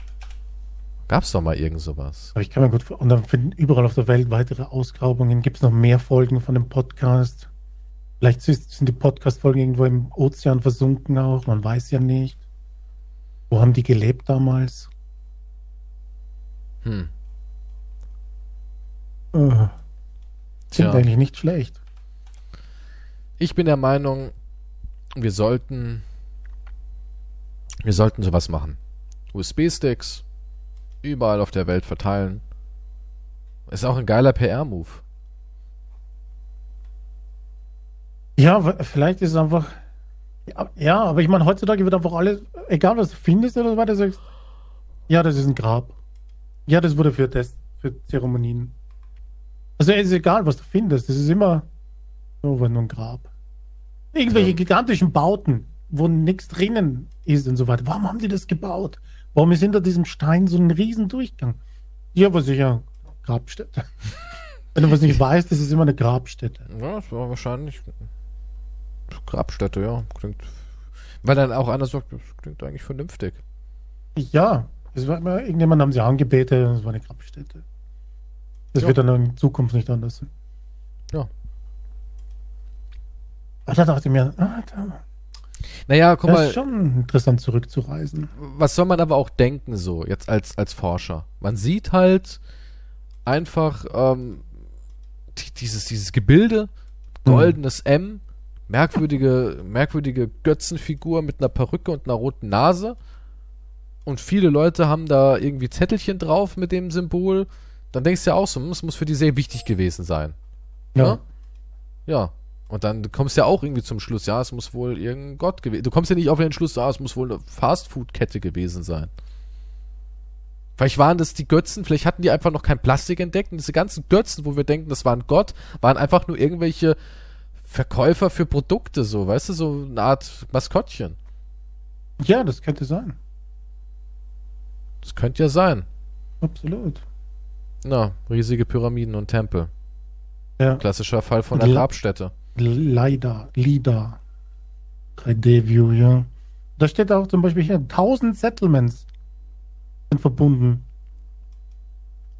Gab's doch mal irgend sowas. Aber ich kann mir gut und dann finden überall auf der Welt weitere Ausgrabungen. Gibt es noch mehr Folgen von dem Podcast? Vielleicht sind die Podcast-Folgen irgendwo im Ozean versunken auch, man weiß ja nicht. Wo haben die gelebt damals? Hm. Uh, Klingt eigentlich nicht schlecht. Ich bin der Meinung, wir sollten, wir sollten sowas machen. USB-Sticks überall auf der Welt verteilen. Ist auch ein geiler PR-Move. Ja, vielleicht ist es einfach. Ja, aber ich meine, heutzutage wird einfach alles, egal was du findest oder so weiter, sagst, ja, das ist ein Grab. Ja, das wurde für Test, für Zeremonien also es ist egal, was du findest. Es ist immer nur ein Grab. Irgendwelche ja. gigantischen Bauten, wo nichts drinnen ist und so weiter. Warum haben die das gebaut? Warum ist hinter diesem Stein so ein riesen Durchgang? Ja, aber sicher Grabstätte. Wenn du was nicht weißt, das ist immer eine Grabstätte. Ja, das war wahrscheinlich Grabstätte, ja. Klingt. Weil dann auch einer sagt, das klingt eigentlich vernünftig. Ja, es war immer, irgendjemand haben sie angebetet und es war eine Grabstätte. Das ja. wird dann in Zukunft nicht anders sein. Ja. Aber da dachte ich mir, ah, da, naja, guck das mal. ist schon interessant zurückzureisen. Was soll man aber auch denken, so, jetzt als, als Forscher? Man sieht halt einfach ähm, dieses, dieses Gebilde, goldenes mhm. M, merkwürdige, merkwürdige Götzenfigur mit einer Perücke und einer roten Nase. Und viele Leute haben da irgendwie Zettelchen drauf mit dem Symbol dann denkst du ja auch so, hm, es muss für die sehr wichtig gewesen sein. Ja. Ja. ja. Und dann kommst du ja auch irgendwie zum Schluss, ja, es muss wohl irgendein Gott gewesen Du kommst ja nicht auf den Schluss, ja, es muss wohl eine Fastfood-Kette gewesen sein. Vielleicht waren das die Götzen, vielleicht hatten die einfach noch kein Plastik entdeckt und diese ganzen Götzen, wo wir denken, das war ein Gott, waren einfach nur irgendwelche Verkäufer für Produkte, so, weißt du, so eine Art Maskottchen. Ja, das könnte sein. Das könnte ja sein. Absolut. Na, riesige Pyramiden und Tempel. Ja. Klassischer Fall von der Grabstätte. Leider, LIDA. 3D-View, ja. Da steht auch zum Beispiel hier, 1000 Settlements sind verbunden.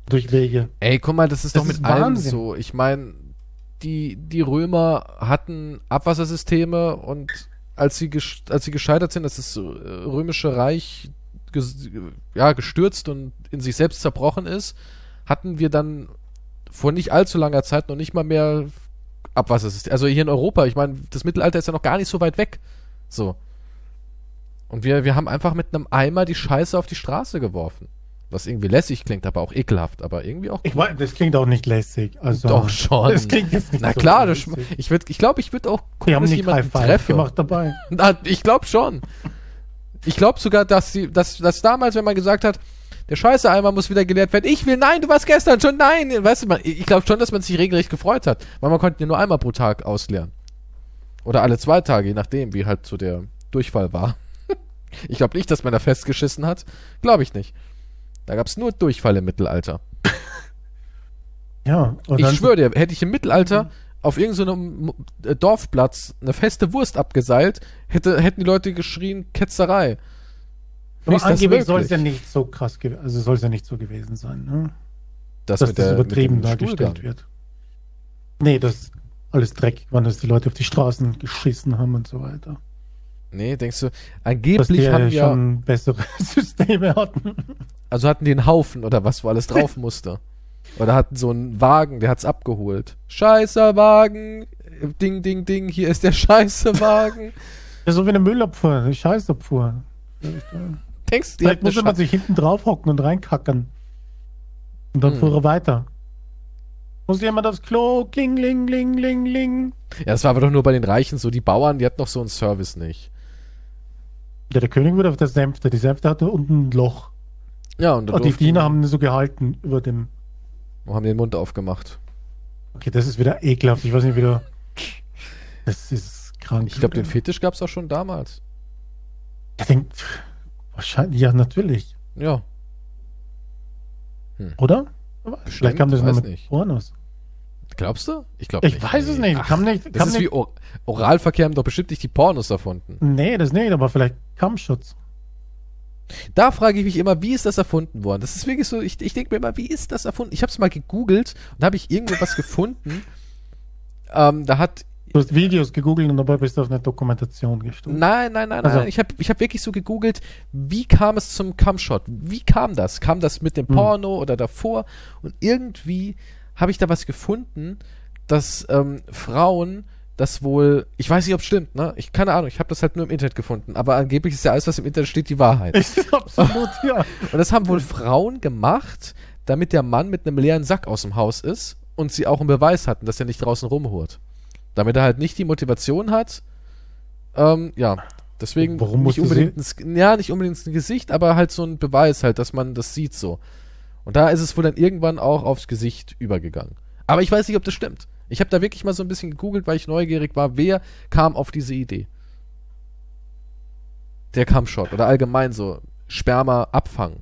Durch Wege. Ey, guck mal, das ist das doch mit ist allem so. Ich meine, die, die Römer hatten Abwassersysteme und als sie, als sie gescheitert sind, dass das äh, römische Reich ges ja, gestürzt und in sich selbst zerbrochen ist, hatten wir dann vor nicht allzu langer Zeit noch nicht mal mehr Abwassersystem. Also hier in Europa, ich meine, das Mittelalter ist ja noch gar nicht so weit weg. So. Und wir, wir haben einfach mit einem Eimer die Scheiße auf die Straße geworfen. Was irgendwie lässig klingt, aber auch ekelhaft, aber irgendwie auch. Ich meine, das klingt auch nicht lässig. Also, Doch schon. Das klingt jetzt nicht Na so klar, das, ich würde, ich glaube, ich würde auch gucken, haben dass nicht jemanden treffe. gemacht dabei. Na, ich glaube schon. Ich glaube sogar, dass sie, dass, dass damals, wenn man gesagt hat, der scheiße Eimer muss wieder geleert werden. Ich will, nein, du warst gestern schon, nein. Weißt du, man, ich glaube schon, dass man sich regelrecht gefreut hat, weil man konnte ihn nur einmal pro Tag ausleeren. Oder alle zwei Tage, je nachdem, wie halt so der Durchfall war. ich glaube nicht, dass man da festgeschissen hat. Glaube ich nicht. Da gab es nur Durchfall im Mittelalter. Ja. ich schwöre dir, hätte ich im Mittelalter mhm. auf irgendeinem so Dorfplatz eine feste Wurst abgeseilt, hätte, hätten die Leute geschrien, Ketzerei. Aber angeblich soll es ja nicht so krass, also soll es ja nicht so gewesen sein, ne? Das dass das der, übertrieben dargestellt wird. Nee, das alles dreckig war, dass die Leute auf die Straßen geschissen haben und so weiter. Nee, denkst du, angeblich dass die haben ja schon bessere Systeme hatten. Also hatten die einen Haufen oder was, wo alles drauf musste. Oder hatten so einen Wagen, der hat's abgeholt. Scheißer Wagen, ding, ding, ding, hier ist der scheiße Wagen. Ja, so wie eine Müllabfuhr, eine Scheißabfuhr. Denkst du, Vielleicht musste man sich hinten drauf hocken und reinkacken. Und dann Hm. fuhr er weiter. Muss jemand aufs Klo? Kling, ling, ling, ling, ling. Ja, das war aber doch nur bei den Reichen so. Die Bauern, die hatten noch so einen Service nicht. Ja, der König wurde auf der Sänfte. Die Sänfte hatte unten ein Loch. Ja, und, Und die Diener haben so gehalten über dem. haben den Mund aufgemacht. Okay, das ist wieder ekelhaft. Ich weiß nicht, wie du. Das ist krank. Ich glaube, den Fetisch gab's auch schon damals. Ich denke, wahrscheinlich, ja, natürlich. Ja. Oder? Vielleicht kam das nur mit nicht. Pornos. Glaubst du? Ich glaube Ich weiß es nicht. Ach, Kam nicht, das kam ist nicht. wie Or Oralverkehr haben doch bestimmt nicht die Pornos erfunden. Nee, das nicht, aber vielleicht Kammschutz. Da frage ich mich immer, wie ist das erfunden worden? Das ist wirklich so, ich, ich denke mir immer, wie ist das erfunden? Ich habe es mal gegoogelt und habe ich irgendwo was gefunden. Ähm, da hat Du hast Videos gegoogelt und dabei bist du auf eine Dokumentation gestoßen. Nein, nein, nein, Also- nein. Ich habe ich hab wirklich so gegoogelt, wie kam es zum Cumshot? Wie kam das? Kam das mit dem Hm. Porno oder davor? Und irgendwie habe ich da was gefunden, dass ähm, Frauen das wohl, ich weiß nicht, ob es stimmt, ne? Ich keine Ahnung, ich habe das halt nur im Internet gefunden, aber angeblich ist ja alles, was im Internet steht, die Wahrheit. Ist absolut, ja. Und das haben wohl Frauen gemacht, damit der Mann mit einem leeren Sack aus dem Haus ist und sie auch einen Beweis hatten, dass er nicht draußen rumhurt. Damit er halt nicht die Motivation hat, ähm, ja, deswegen Warum nicht unbedingt ins, ja, nicht unbedingt ins Gesicht, aber halt so ein Beweis halt, dass man das sieht so. Und da ist es wohl dann irgendwann auch aufs Gesicht übergegangen. Aber ich weiß nicht, ob das stimmt. Ich habe da wirklich mal so ein bisschen gegoogelt, weil ich neugierig war, wer kam auf diese Idee. Der Kampfshot oder allgemein so Sperma abfangen.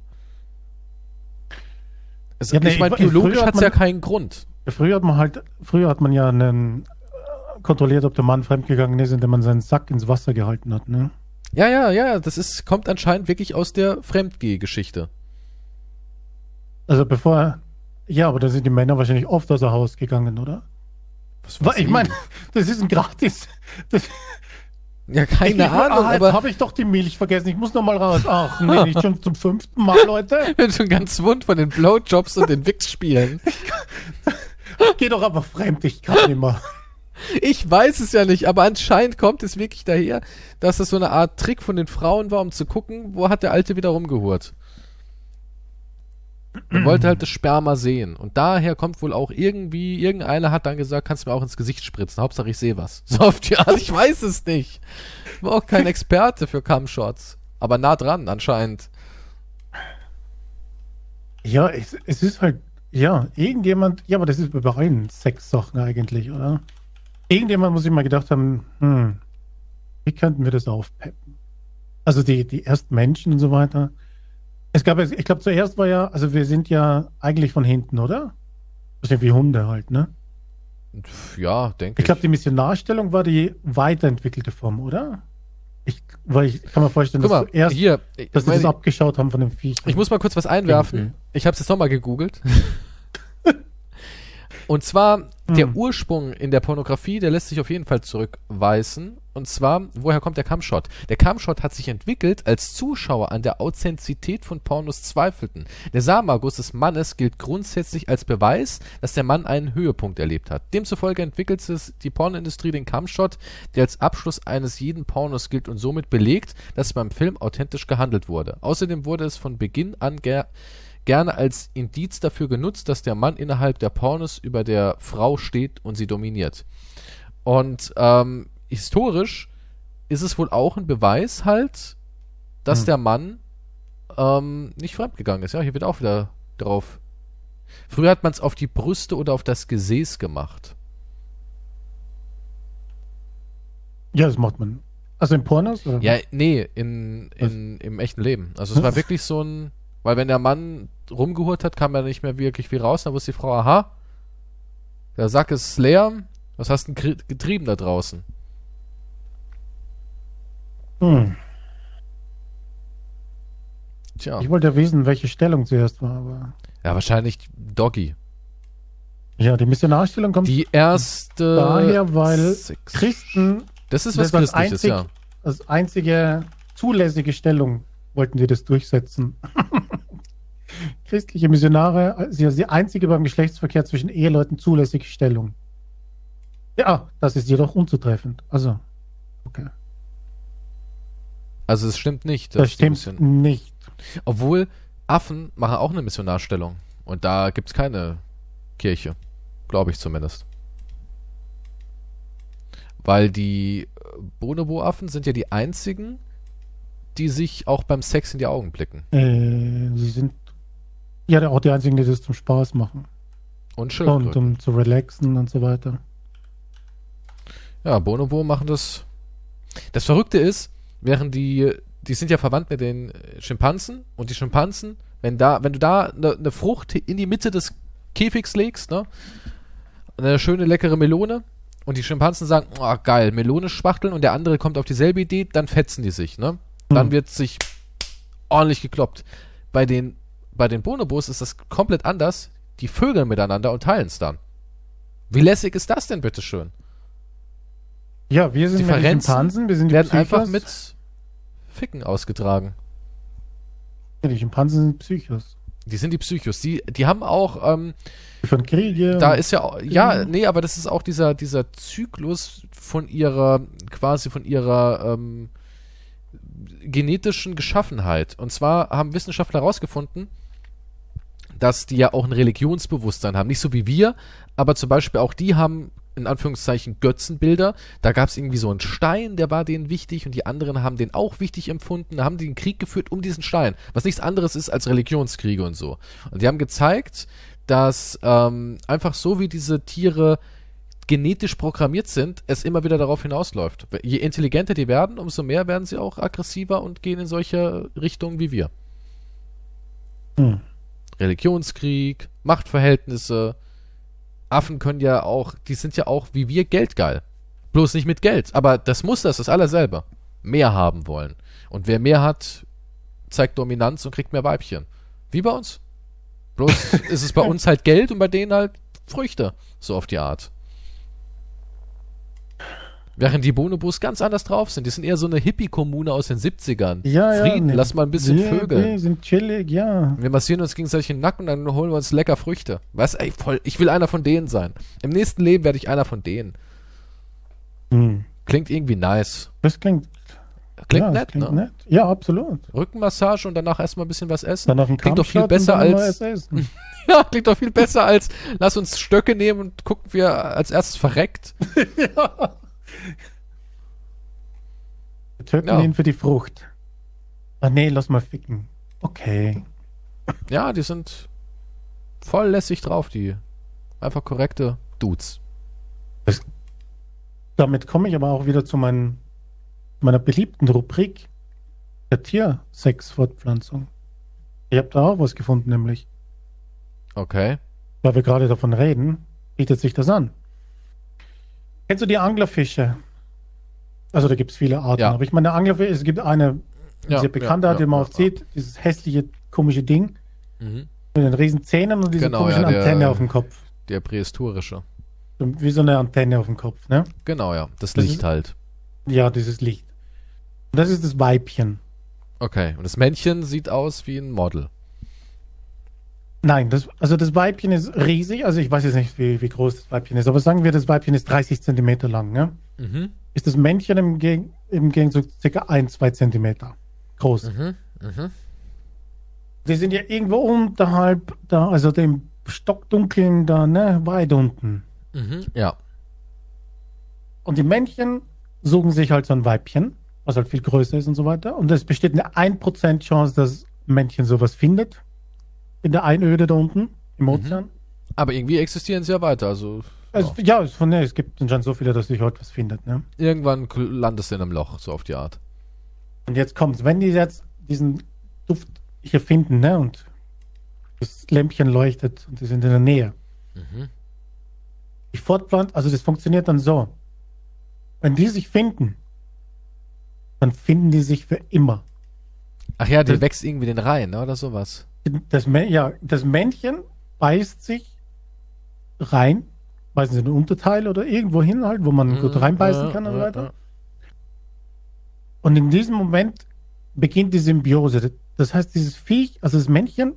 Es, Ja, ich meine, biologisch hat es ja keinen Grund. Früher hat man halt, früher hat man ja einen, äh, kontrolliert, ob der Mann fremdgegangen ist, indem man seinen Sack ins Wasser gehalten hat, ne? Ja, ja, ja, das ist, kommt anscheinend wirklich aus der Fremdgeh-Geschichte. Also bevor, ja, aber da sind die Männer wahrscheinlich oft aus dem Haus gegangen, oder? Ich meine, das ist ein gratis. Das, Ja, keine ich, Ahnung, ah, jetzt aber habe ich doch die Milch vergessen. Ich muss noch mal raus. Ach, nee, nicht schon zum fünften Mal, Leute. ich bin schon ganz wund von den Blowjobs und den Wix-Spielen. Geh doch aber fremd, ich kann nicht mehr. Ich weiß es ja nicht, aber anscheinend kommt es wirklich daher, dass das so eine Art Trick von den Frauen war, um zu gucken, wo hat der Alte wieder rumgehurt. Er wollte halt das Sperma sehen. Und daher kommt wohl auch irgendwie, irgendeiner hat dann gesagt, kannst du mir auch ins Gesicht spritzen. Hauptsache ich sehe was. So auf die Art, ich weiß es nicht. War auch kein Experte für Cumshots. Aber nah dran anscheinend. Ja, es, es ist halt, ja, irgendjemand, ja, aber das ist bei allen Sexsachen eigentlich, oder? Irgendjemand muss sich mal gedacht haben, hm, wie könnten wir das aufpeppen? Also die, die ersten Menschen und so weiter. Es gab, ich glaube, zuerst war ja, also wir sind ja eigentlich von hinten, oder? Das sind wie Hunde halt, ne? Ja, denke Ich glaube, die Missionarstellung war die weiterentwickelte Form, oder? Ich, weil ich kann mir vorstellen, Guck dass mal, zuerst, hier. Ich, dass die das abgeschaut haben von dem Viech. ich muss mal kurz was einwerfen. Ich habe es jetzt nochmal gegoogelt. Und zwar, der Hm. Ursprung in der Pornografie, der lässt sich auf jeden Fall zurückweisen. Und zwar, woher kommt der Cumshot? Der Cumshot hat sich entwickelt, als Zuschauer an der Authentizität von Pornos zweifelten. Der Samenerguss des Mannes gilt grundsätzlich als Beweis, dass der Mann einen Höhepunkt erlebt hat. Demzufolge entwickelte es die Pornoindustrie den Cumshot, der als Abschluss eines jeden Pornos gilt und somit belegt, dass beim Film authentisch gehandelt wurde. Außerdem wurde es von Beginn an gerne als Indiz dafür genutzt, dass der Mann innerhalb der Pornos über der Frau steht und sie dominiert. Und ähm, historisch ist es wohl auch ein Beweis halt, dass Hm. der Mann ähm, nicht fremdgegangen ist. Ja, hier wird auch wieder drauf. Früher hat man es auf die Brüste oder auf das Gesäß gemacht. Ja, das macht man. Also in Pornos? Oder? Ja, nee, in, in, im echten Leben. Also es war wirklich so ein, weil wenn der Mann rumgehurt hat, kam er nicht mehr wirklich viel raus. Dann wusste die Frau, aha, der Sack ist leer, was hast du denn getrieben da draußen? Hm. Tja, Ich wollte ja wissen, welche Stellung zuerst war, aber. ja, wahrscheinlich Doggy. Ja, die Missionarstellung kommt Die erste. daher, weil Sex- Christen Das ist was das Christliches, einzig ja. als einzige zulässige Stellung wollten die das durchsetzen. Christliche Missionare, ist die einzige beim Geschlechtsverkehr zwischen Eheleuten zulässige Stellung. Ja, das ist jedoch unzutreffend. Also, okay. Also es stimmt nicht. Das stimmt nicht. Obwohl Affen machen auch eine Missionarstellung. Und da gibt es keine Kirche. Glaube ich zumindest. Weil die Bonobo-Affen sind ja die einzigen, die sich auch beim Sex in die Augen blicken. Äh, sie sind ja auch die einzigen, die das zum Spaß machen. Und schön. Und um zu relaxen und so weiter. Ja, Bonobo machen das. Das Verrückte ist, während die, die sind ja verwandt mit den Schimpansen und die Schimpansen, wenn da, wenn du da eine ne Frucht in die Mitte des Käfigs legst, ne, eine schöne leckere Melone und die Schimpansen sagen, oh, geil, Melone spachteln und der andere kommt auf dieselbe Idee, dann fetzen die sich, ne? Dann hm. wird sich ordentlich gekloppt. Bei den, bei den Bonobos ist das komplett anders. Die vögeln miteinander und teilen es dann. Wie lässig ist das denn, bitteschön? Ja, wir sind die Schimpansen, wir sind die werden Psychos. einfach mit Ficken ausgetragen. Ja, die Schimpansen sind Psychos. Die sind die Psychos. Die, die haben auch. Ähm, von Kriege. Da ist ja. Ja, nee, aber das ist auch dieser, dieser Zyklus von ihrer. quasi von ihrer. Ähm, genetischen Geschaffenheit. Und zwar haben Wissenschaftler herausgefunden, dass die ja auch ein Religionsbewusstsein haben. Nicht so wie wir, aber zum Beispiel auch die haben in Anführungszeichen Götzenbilder. Da gab es irgendwie so einen Stein, der war denen wichtig und die anderen haben den auch wichtig empfunden. Da haben einen Krieg geführt um diesen Stein, was nichts anderes ist als Religionskriege und so. Und die haben gezeigt, dass ähm, einfach so wie diese Tiere genetisch programmiert sind, es immer wieder darauf hinausläuft. Je intelligenter die werden, umso mehr werden sie auch aggressiver und gehen in solche Richtungen wie wir. Hm. Religionskrieg, Machtverhältnisse. Affen können ja auch, die sind ja auch wie wir geldgeil. Bloß nicht mit Geld. Aber das Muster ist das aller selber. Mehr haben wollen. Und wer mehr hat, zeigt Dominanz und kriegt mehr Weibchen. Wie bei uns. Bloß ist es bei uns halt Geld und bei denen halt Früchte. So auf die Art. Während die Bonobos ganz anders drauf sind. Die sind eher so eine Hippie-Kommune aus den 70ern. Ja, Frieden, ja, lass mal ein bisschen nee, vögeln. Nee, sind chillig, ja. Wir massieren uns gegenseitig den Nacken, dann holen wir uns lecker Früchte. Was, ey, voll, ich will einer von denen sein. Im nächsten Leben werde ich einer von denen. Hm. Klingt irgendwie nice. Das klingt Klingt ja, nett, klingt ne? nett. Ja, absolut. Rückenmassage und danach erstmal ein bisschen was essen. Danach ein klingt doch viel besser als. ja, klingt doch viel besser als lass uns Stöcke nehmen und gucken, wer als erstes verreckt. ja. Wir töten ja. ihn für die Frucht. Ah nee, lass mal ficken. Okay. Ja, die sind voll lässig drauf, die einfach korrekte Dudes. Das, damit komme ich aber auch wieder zu meinen, meiner beliebten Rubrik der Tiersexfortpflanzung. Ich habe da auch was gefunden, nämlich. Okay. Weil wir gerade davon reden, bietet sich das an. Kennst du die Anglerfische? Also da gibt es viele Arten. Ja. Aber ich meine, Anglerfisch, es gibt eine ja, sehr bekannte, ja, die man oft sieht, dieses hässliche, komische Ding. Mhm. Mit den riesen Zähnen und dieser genau, komischen der, Antenne auf dem Kopf. Der prähistorische. Wie so eine Antenne auf dem Kopf, ne? Genau, ja. Das, das Licht ist, halt. Ja, dieses Licht. Und das ist das Weibchen. Okay. Und das Männchen sieht aus wie ein Model. Nein, das, also das Weibchen ist riesig. Also ich weiß jetzt nicht, wie, wie groß das Weibchen ist, aber sagen wir, das Weibchen ist 30 Zentimeter lang, ne? Mhm ist das Männchen im, Geg im Gegenzug circa 1, 2 Zentimeter groß. Mhm, mh. Die sind ja irgendwo unterhalb da, also dem Stockdunkeln da, ne, weit unten. Mhm, ja. Und die Männchen suchen sich halt so ein Weibchen, was halt viel größer ist und so weiter. Und es besteht eine 1% Chance, dass Männchen sowas findet. In der Einöde da unten im mhm. Ozean. Mhm. Aber irgendwie existieren sie ja weiter, also also, ja, es, von, ne, es gibt anscheinend so viele, dass sich heute was findet. Ne? Irgendwann landest du in einem Loch, so auf die Art. Und jetzt kommt's. Wenn die jetzt diesen Duft hier finden, ne, und das Lämpchen leuchtet und die sind in der Nähe. Mhm. Die Fortpflanzung, also das funktioniert dann so. Wenn die sich finden, dann finden die sich für immer. Ach ja, die das, wächst irgendwie den Reihen, ne, oder sowas. Das, ja, das Männchen beißt sich rein weiß nicht, ein Unterteil oder irgendwo hin halt, wo man mhm, gut reinbeißen kann und so weiter. Und in diesem Moment beginnt die Symbiose. Das heißt, dieses Viech, also das Männchen,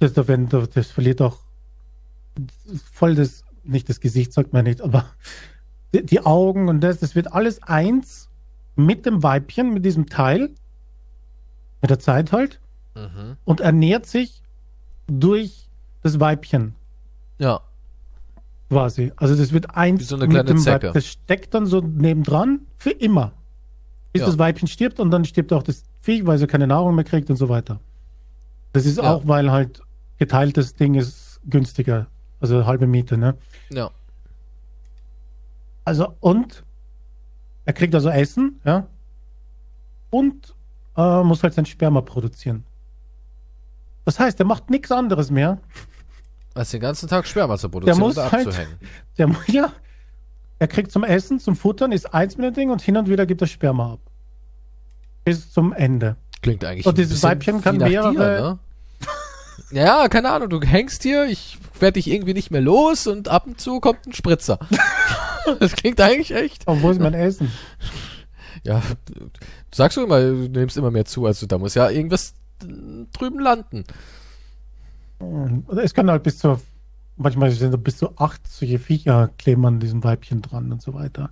das, das, das verliert auch voll das, nicht das Gesicht, sagt man nicht, aber die, die Augen und das, das wird alles eins mit dem Weibchen, mit diesem Teil, mit der Zeit halt, mhm. und ernährt sich durch das Weibchen. Ja. Quasi. Also das wird eins Wie so eine kleine Zecke. Das steckt dann so nebendran für immer. Bis ja. das Weibchen stirbt und dann stirbt auch das Viech, weil sie keine Nahrung mehr kriegt und so weiter. Das ist ja. auch, weil halt geteiltes Ding ist günstiger. Also halbe Miete, ne? Ja. Also, und er kriegt also Essen, ja. Und äh, muss halt sein Sperma produzieren. Das heißt, er macht nichts anderes mehr. Als den ganzen Tag Sperma zu produzieren der muss oder halt, abzuhängen. Der, ja, er kriegt zum Essen, zum Futtern, ist eins mit dem Ding und hin und wieder gibt er Sperma ab. Bis zum Ende. Klingt eigentlich Und dieses Weibchen kann mehrere. Dir, ne? Ja, keine Ahnung, du hängst hier, ich werde dich irgendwie nicht mehr los und ab und zu kommt ein Spritzer. das klingt eigentlich echt. Und wo ist mein Essen? Ja, du sagst du immer, du nimmst immer mehr zu, also da muss ja irgendwas drüben landen. Es kann halt bis zu, manchmal sind bis zu acht solche Viecher kleben an diesem Weibchen dran und so weiter.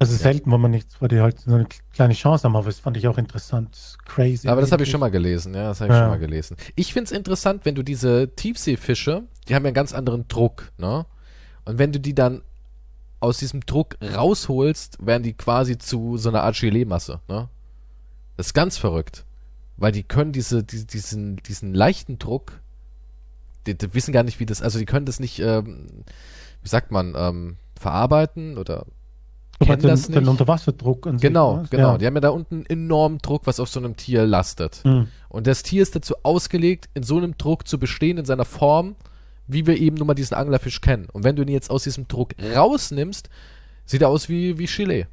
Also ja. selten, wenn man nichts, weil die halt so eine kleine Chance haben, aber das fand ich auch interessant. Crazy. Aber das habe ich schon mal gelesen, ja, das habe ich ja. schon mal gelesen. Ich finde es interessant, wenn du diese Tiefseefische, die haben ja einen ganz anderen Druck, ne? Und wenn du die dann aus diesem Druck rausholst, werden die quasi zu so einer Art Gelee-Masse, ne? Das ist ganz verrückt. Weil die können diese, die, diesen, diesen leichten Druck, die, die, wissen gar nicht, wie das, also die können das nicht, ähm, wie sagt man, ähm, verarbeiten oder kennen den, das nicht. Den Unterwasserdruck an Genau, sich, genau. Ja. Die haben ja da unten enormen Druck, was auf so einem Tier lastet. Mhm. Und das Tier ist dazu ausgelegt, in so einem Druck zu bestehen, in seiner Form, wie wir eben nun mal diesen Anglerfisch kennen. Und wenn du ihn jetzt aus diesem Druck rausnimmst, sieht er aus wie, wie Chile.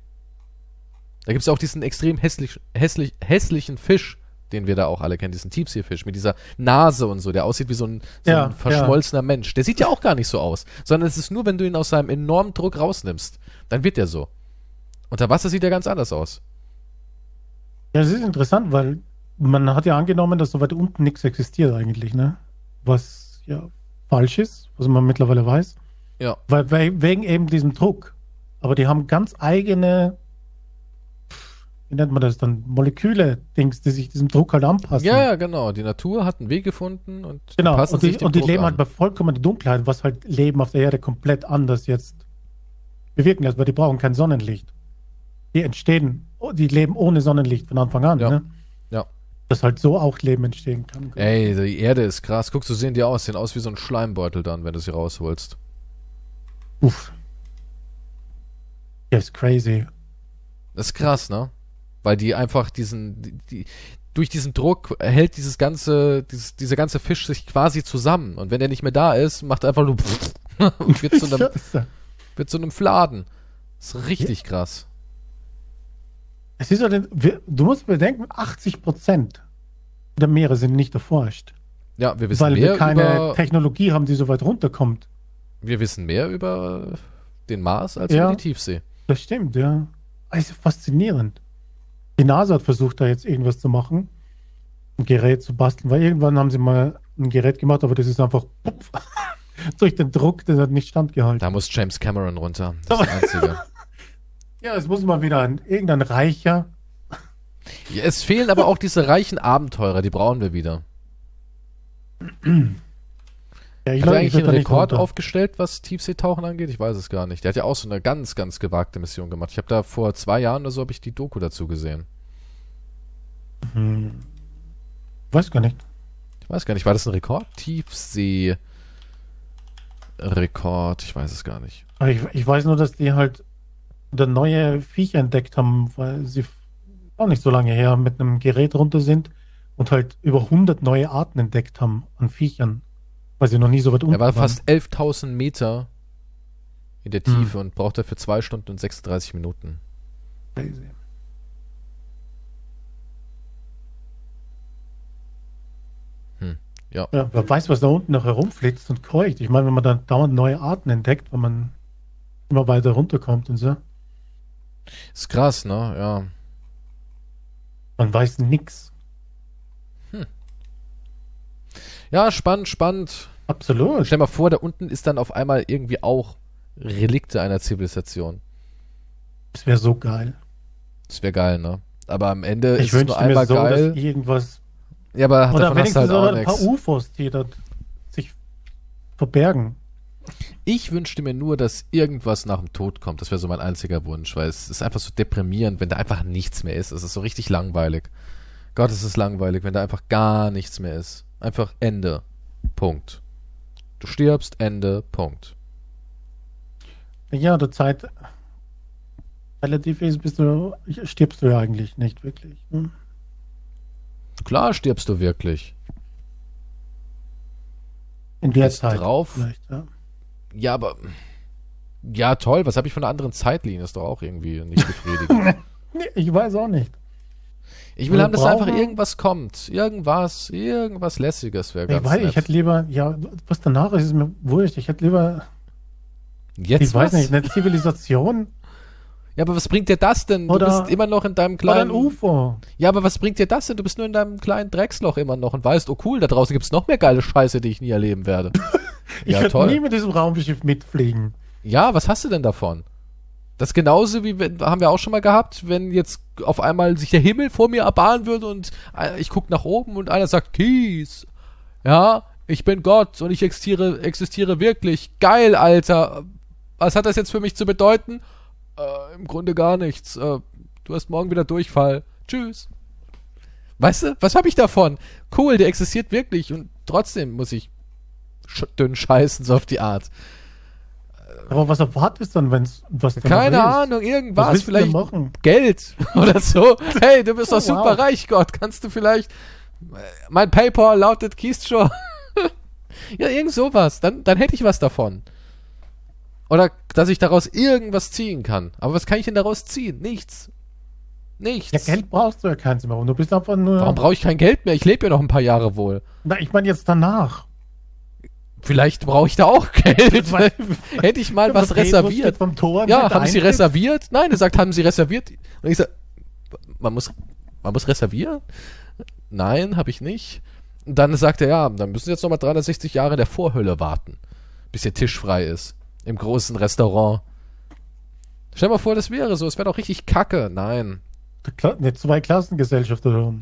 Da gibt es auch diesen extrem hässlich, hässlich, hässlichen Fisch, den wir da auch alle kennen, diesen Tiefseefisch mit dieser Nase und so, der aussieht wie so ein, so ja, ein verschmolzener ja. Mensch. Der sieht ja auch gar nicht so aus, sondern es ist nur, wenn du ihn aus seinem enormen Druck rausnimmst, dann wird der so. Unter Wasser sieht er ganz anders aus. Ja, das ist interessant, weil man hat ja angenommen, dass so weit unten nichts existiert eigentlich, ne? Was ja falsch ist, was man mittlerweile weiß. Ja. Weil, weil wegen eben diesem Druck. Aber die haben ganz eigene wie nennt man das dann, Moleküle, Dings, die sich diesem Druck halt anpassen. Ja, genau. Die Natur hat einen Weg gefunden und genau. und die, und die leben an. halt bei vollkommener Dunkelheit, was halt Leben auf der Erde komplett anders jetzt bewirken lässt, weil die brauchen kein Sonnenlicht. Die entstehen, die leben ohne Sonnenlicht von Anfang an. Ja. Ne? ja. Dass halt so auch Leben entstehen kann. Ey, die Erde ist krass. Guck, so sehen die aus. Sehen aus wie so ein Schleimbeutel dann, wenn du sie rausholst. Uff. Ja, ist crazy. Das ist krass, ne? Weil die einfach diesen, die, die, durch diesen Druck hält dieses ganze, dieses, dieser ganze Fisch sich quasi zusammen. Und wenn er nicht mehr da ist, macht er einfach nur und wird zu einem, wird zu einem Fladen. Das ist richtig krass. Es ist halt, du musst bedenken, 80 Prozent der Meere sind nicht erforscht. Ja, wir wissen weil mehr wir keine über, Technologie haben, die so weit runterkommt. Wir wissen mehr über den Mars als ja, über die Tiefsee. Das stimmt, ja. Also faszinierend. Die NASA hat versucht, da jetzt irgendwas zu machen, ein Gerät zu basteln, weil irgendwann haben sie mal ein Gerät gemacht, aber das ist einfach pupf, durch den Druck, das hat nicht standgehalten. Da muss James Cameron runter. Das ist das Einzige. ja, es muss mal wieder ein, irgendein reicher. Ja, es fehlen aber auch diese reichen Abenteurer, die brauchen wir wieder. Ja, ich hat er eigentlich einen Rekord aufgestellt, was Tiefseetauchen angeht? Ich weiß es gar nicht. Der hat ja auch so eine ganz, ganz gewagte Mission gemacht. Ich habe da vor zwei Jahren oder so habe ich die Doku dazu gesehen. Hm. Weiß gar nicht. Ich weiß gar nicht. War das ein Rekord? Tiefsee Rekord. Ich weiß es gar nicht. Ich, ich weiß nur, dass die halt da neue Viecher entdeckt haben, weil sie auch nicht so lange her mit einem Gerät runter sind und halt über 100 neue Arten entdeckt haben an Viechern. Weil sie noch nie so weit unten Er war fast 11.000 Meter in der Tiefe hm. und braucht dafür 2 Stunden und 36 Minuten. Crazy. Hm. Ja. ja. Wer weiß, was da unten noch herumflitzt und keucht. Ich meine, wenn man dann dauernd neue Arten entdeckt, wenn man immer weiter runterkommt und so. Ist krass, ne? Ja. Man weiß nix. Hm. Ja, spannend, spannend. Absolut. Stell mal vor, da unten ist dann auf einmal irgendwie auch Relikte einer Zivilisation. Das wäre so geil. Das wäre geil, ne? Aber am Ende ich ist es nur einmal so, geil. Dass irgendwas. Ja, aber Oder wenigstens halt ein paar UFOs, die dort sich verbergen. Ich wünschte mir nur, dass irgendwas nach dem Tod kommt. Das wäre so mein einziger Wunsch, weil es ist einfach so deprimierend, wenn da einfach nichts mehr ist. Es ist so richtig langweilig. Gott, es ist langweilig, wenn da einfach gar nichts mehr ist. Einfach Ende. Punkt. Du stirbst, Ende, Punkt. Ja, der Zeit relativ ist, bist du, stirbst du ja eigentlich nicht wirklich. Hm? Klar stirbst du wirklich. In der Zeit drauf. Ja. ja, aber ja, toll. Was habe ich von einer anderen Zeitlinie? Ist doch auch irgendwie nicht befriedigend. nee, ich weiß auch nicht. Ich will haben, dass einfach irgendwas kommt. Irgendwas, irgendwas Lässiges wäre ganz ich weiß, nett. Ich hätte lieber, ja, was danach ist, ist mir wurscht. Ich hätte lieber, Jetzt ich was? weiß nicht, eine Zivilisation. Ja, aber was bringt dir das denn? Oder, du bist immer noch in deinem kleinen. Oder ein UFO. Ja, aber was bringt dir das denn? Du bist nur in deinem kleinen Drecksloch immer noch und weißt, oh cool, da draußen gibt's noch mehr geile Scheiße, die ich nie erleben werde. ich ja, werde nie mit diesem Raumschiff mitfliegen. Ja, was hast du denn davon? Das genauso wie wenn, haben wir auch schon mal gehabt, wenn jetzt auf einmal sich der Himmel vor mir erbahnen würde und äh, ich gucke nach oben und einer sagt, Kies, ja, ich bin Gott und ich existiere, existiere wirklich. Geil, Alter. Was hat das jetzt für mich zu bedeuten? Äh, Im Grunde gar nichts. Äh, du hast morgen wieder Durchfall. Tschüss. Weißt du, was habe ich davon? Cool, der existiert wirklich und trotzdem muss ich sch dünn scheißen, so auf die Art. Aber was erwartest du dann, wenn's was Keine Ahnung, irgendwas, vielleicht Geld oder so. Hey, du bist doch oh, super wow. reich, Gott. Kannst du vielleicht mein PayPal lautet Keystrow. ja, irgend sowas. Dann, dann hätte ich was davon. Oder dass ich daraus irgendwas ziehen kann. Aber was kann ich denn daraus ziehen? Nichts. Nichts. Ja, Geld brauchst du ja keins mehr. Und du bist einfach nur. Warum brauche ich kein Geld mehr? Ich lebe ja noch ein paar Jahre wohl. Na, ich meine jetzt danach. Vielleicht brauche ich da auch Geld. Hätte ich mal was reserviert. Vom Tor ja, haben Sie reserviert? Nein, er sagt, haben Sie reserviert? Und ich sage, man muss, man muss reservieren? Nein, habe ich nicht. Und dann sagt er, ja, dann müssen Sie jetzt nochmal 360 Jahre in der Vorhölle warten, bis Ihr Tisch frei ist. Im großen Restaurant. Stell dir mal vor, das wäre so. Es wäre doch richtig kacke. Nein. Eine Zwei-Klassengesellschaft oder?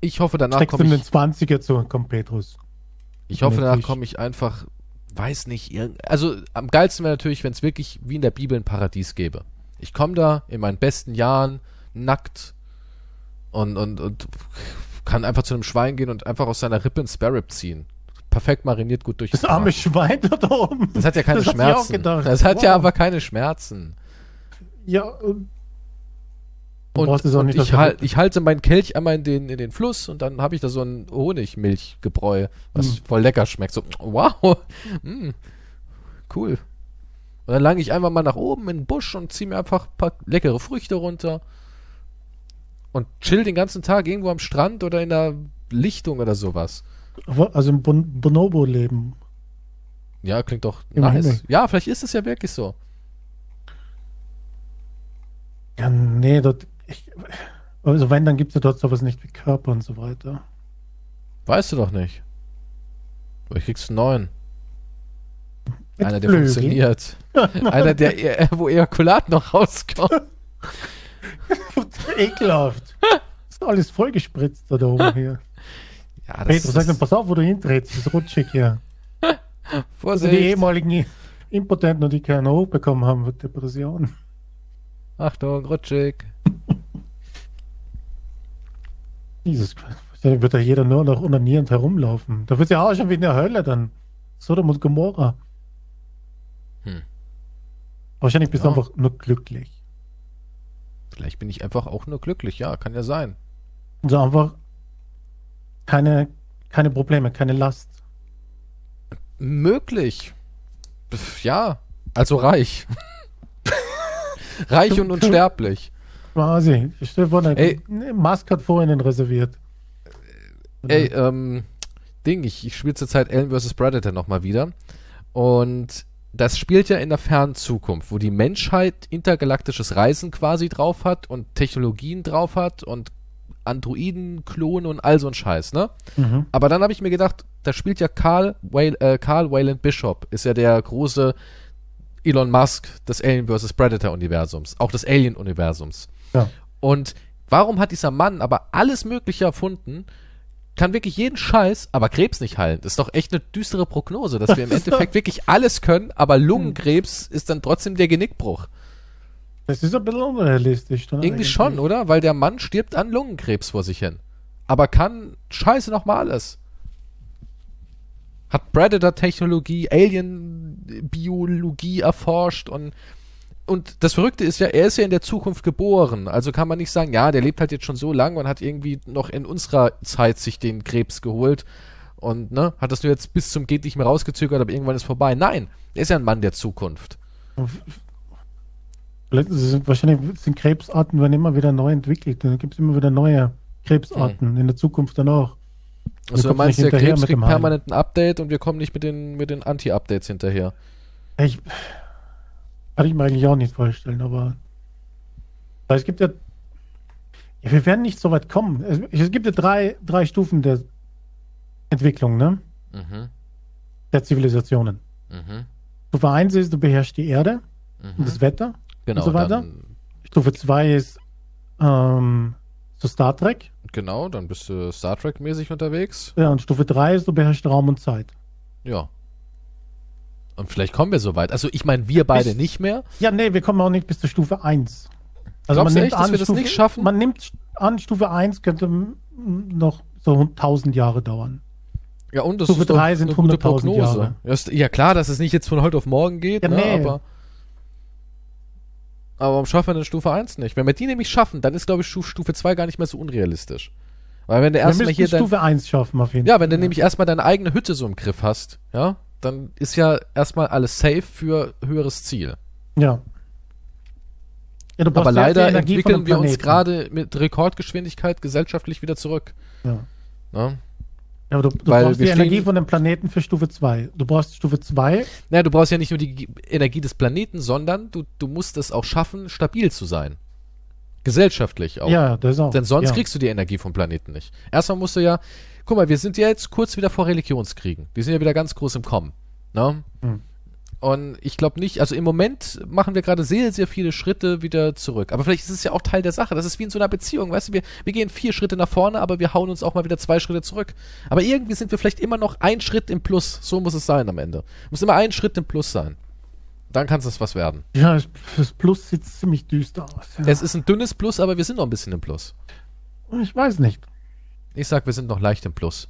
Ich hoffe, danach komme ich... in den 20er zu und kommt Petrus. Ich hoffe, danach komme ich einfach, weiß nicht, also am geilsten wäre natürlich, wenn es wirklich wie in der Bibel ein Paradies gäbe. Ich komme da in meinen besten Jahren, nackt und, und, und kann einfach zu einem Schwein gehen und einfach aus seiner Rippe ein Spare ziehen. Perfekt mariniert, gut durch. Das arme Schwein da oben. Das hat ja keine das Schmerzen. Das hat wow. ja aber keine Schmerzen. Ja, und und, und ich, halt, ich, halte meinen Kelch einmal in den, in den Fluss und dann habe ich da so ein Honigmilchgebräu, was mm. voll lecker schmeckt. So, wow, mm, cool. Und dann lange ich einfach mal nach oben in den Busch und ziehe mir einfach ein paar leckere Früchte runter und chill den ganzen Tag irgendwo am Strand oder in der Lichtung oder sowas. Also im bon Bonobo-Leben. Ja, klingt doch Im nice. Himmel. Ja, vielleicht ist es ja wirklich so. Ja, nee, dort ich, also wenn, dann gibt es ja dort sowas nicht wie Körper und so weiter. Weißt du doch nicht. Vielleicht kriegst einen neuen. Mit Einer, der Flügel. funktioniert. Einer, der, e- wo Ejakulat noch rauskommt. Ekelhaft. ist alles vollgespritzt da oben hier. Ja, das Peter, sag mir, pass auf, wo du hintrittst. Das ist rutschig hier. Vorsicht. Also die ehemaligen Impotenten, die keinen hochbekommen haben, wird Depression. Achtung, rutschig. Jesus Christ. Dann wird da jeder nur noch unanierend herumlaufen. Da wird ja auch schon wie in der Hölle dann. Sodom und Gomorra. Hm. Wahrscheinlich bist ja. du einfach nur glücklich. Vielleicht bin ich einfach auch nur glücklich, ja, kann ja sein. Also einfach keine, keine Probleme, keine Last. Möglich. Ja, also reich. reich und unsterblich. Quasi. Ich stelle vor, eine Musk hat vorhin reserviert. Ey, ähm, Ding, ich, ich spiele zurzeit Alien vs. Predator nochmal wieder. Und das spielt ja in der fernen Zukunft, wo die Menschheit intergalaktisches Reisen quasi drauf hat und Technologien drauf hat und Androiden, Klone und all so ein Scheiß, ne? Mhm. Aber dann habe ich mir gedacht, da spielt ja Carl, Whale, äh, Carl Wayland Bishop, ist ja der große Elon Musk des Alien vs. Predator Universums, auch des Alien Universums. Ja. Und warum hat dieser Mann aber alles Mögliche erfunden, kann wirklich jeden Scheiß, aber Krebs nicht heilen. Das ist doch echt eine düstere Prognose, dass wir im Endeffekt wirklich alles können, aber Lungenkrebs ist dann trotzdem der Genickbruch. Das ist ein bisschen unrealistisch. Oder? Irgendwie schon, oder? Weil der Mann stirbt an Lungenkrebs vor sich hin. Aber kann Scheiße nochmal alles. Hat Predator-Technologie, Alien-Biologie erforscht und und das Verrückte ist ja, er ist ja in der Zukunft geboren. Also kann man nicht sagen, ja, der lebt halt jetzt schon so lang und hat irgendwie noch in unserer Zeit sich den Krebs geholt und ne, hat das nur jetzt bis zum geht nicht mehr rausgezögert, aber irgendwann ist vorbei. Nein, er ist ja ein Mann der Zukunft. Sind, wahrscheinlich sind Krebsarten werden immer wieder neu entwickelt. Dann gibt es immer wieder neue Krebsarten hm. in der Zukunft dann auch. Also du meinst, der Krebs kriegt permanent ein Update und wir kommen nicht mit den, mit den Anti-Updates hinterher. Ich, kann ich mir eigentlich auch nicht vorstellen, aber es gibt ja, ja, wir werden nicht so weit kommen. Es, es gibt ja drei, drei Stufen der Entwicklung, ne? Mhm. Der Zivilisationen. Mhm. Stufe 1 ist, du beherrschst die Erde mhm. und das Wetter genau, und so weiter. Stufe 2 ist ähm, so Star Trek. Genau, dann bist du Star Trek-mäßig unterwegs. Ja, und Stufe 3 ist, du beherrschst Raum und Zeit. Ja. Und vielleicht kommen wir so weit. Also ich meine, wir beide bis, nicht mehr. Ja, nee, wir kommen auch nicht bis zur Stufe 1. Also Glaubst man nimmt echt, an, dass wir das Stufe, nicht schaffen? Man nimmt an, Stufe 1 könnte noch so 1000 Jahre dauern. Ja, und das Stufe ist 3 sind 100.000 Jahre. Ja, klar, dass es nicht jetzt von heute auf morgen geht, ja, ne, nee. aber aber warum schaffen wir denn Stufe 1 nicht? Wenn wir die nämlich schaffen, dann ist, glaube ich, Stufe 2 gar nicht mehr so unrealistisch. Weil wenn du erstmal hier Stufe dein, 1 schaffen auf jeden Fall. Ja, wenn du nämlich erstmal deine eigene Hütte so im Griff hast, ja, dann ist ja erstmal alles safe für höheres Ziel. Ja. ja Aber leider entwickeln wir uns gerade mit Rekordgeschwindigkeit gesellschaftlich wieder zurück. Ja. Na? Ja, aber du, du brauchst die Energie von dem Planeten für Stufe 2. Du brauchst Stufe 2. Naja, du brauchst ja nicht nur die Energie des Planeten, sondern du, du musst es auch schaffen, stabil zu sein. Gesellschaftlich auch. Ja, das auch. Denn sonst ja. kriegst du die Energie vom Planeten nicht. Erstmal musst du ja, guck mal, wir sind ja jetzt kurz wieder vor Religionskriegen. Die sind ja wieder ganz groß im Kommen. Ne? Hm. Und ich glaube nicht, also im Moment machen wir gerade sehr, sehr viele Schritte wieder zurück. Aber vielleicht ist es ja auch Teil der Sache. Das ist wie in so einer Beziehung, weißt du, wir, wir gehen vier Schritte nach vorne, aber wir hauen uns auch mal wieder zwei Schritte zurück. Aber irgendwie sind wir vielleicht immer noch ein Schritt im Plus. So muss es sein am Ende. Muss immer ein Schritt im Plus sein. Dann kann es was werden. Ja, das Plus sieht ziemlich düster aus. Ja. Es ist ein dünnes Plus, aber wir sind noch ein bisschen im Plus. Ich weiß nicht. Ich sag, wir sind noch leicht im Plus.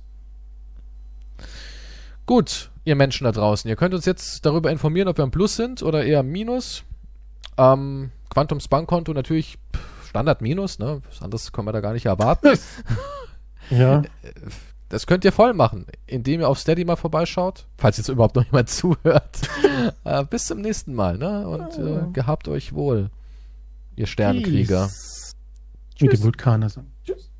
Gut, ihr Menschen da draußen, ihr könnt uns jetzt darüber informieren, ob wir im Plus sind oder eher im Minus. Ähm, Quantums Bankkonto natürlich Standard Minus, ne? Was anderes können wir da gar nicht erwarten. ja. Das könnt ihr voll machen, indem ihr auf Steady mal vorbeischaut, falls jetzt überhaupt noch jemand zuhört. äh, bis zum nächsten Mal, ne? Und äh, gehabt euch wohl, ihr Sternenkrieger. Wie die Vulkaner sagen. Tschüss.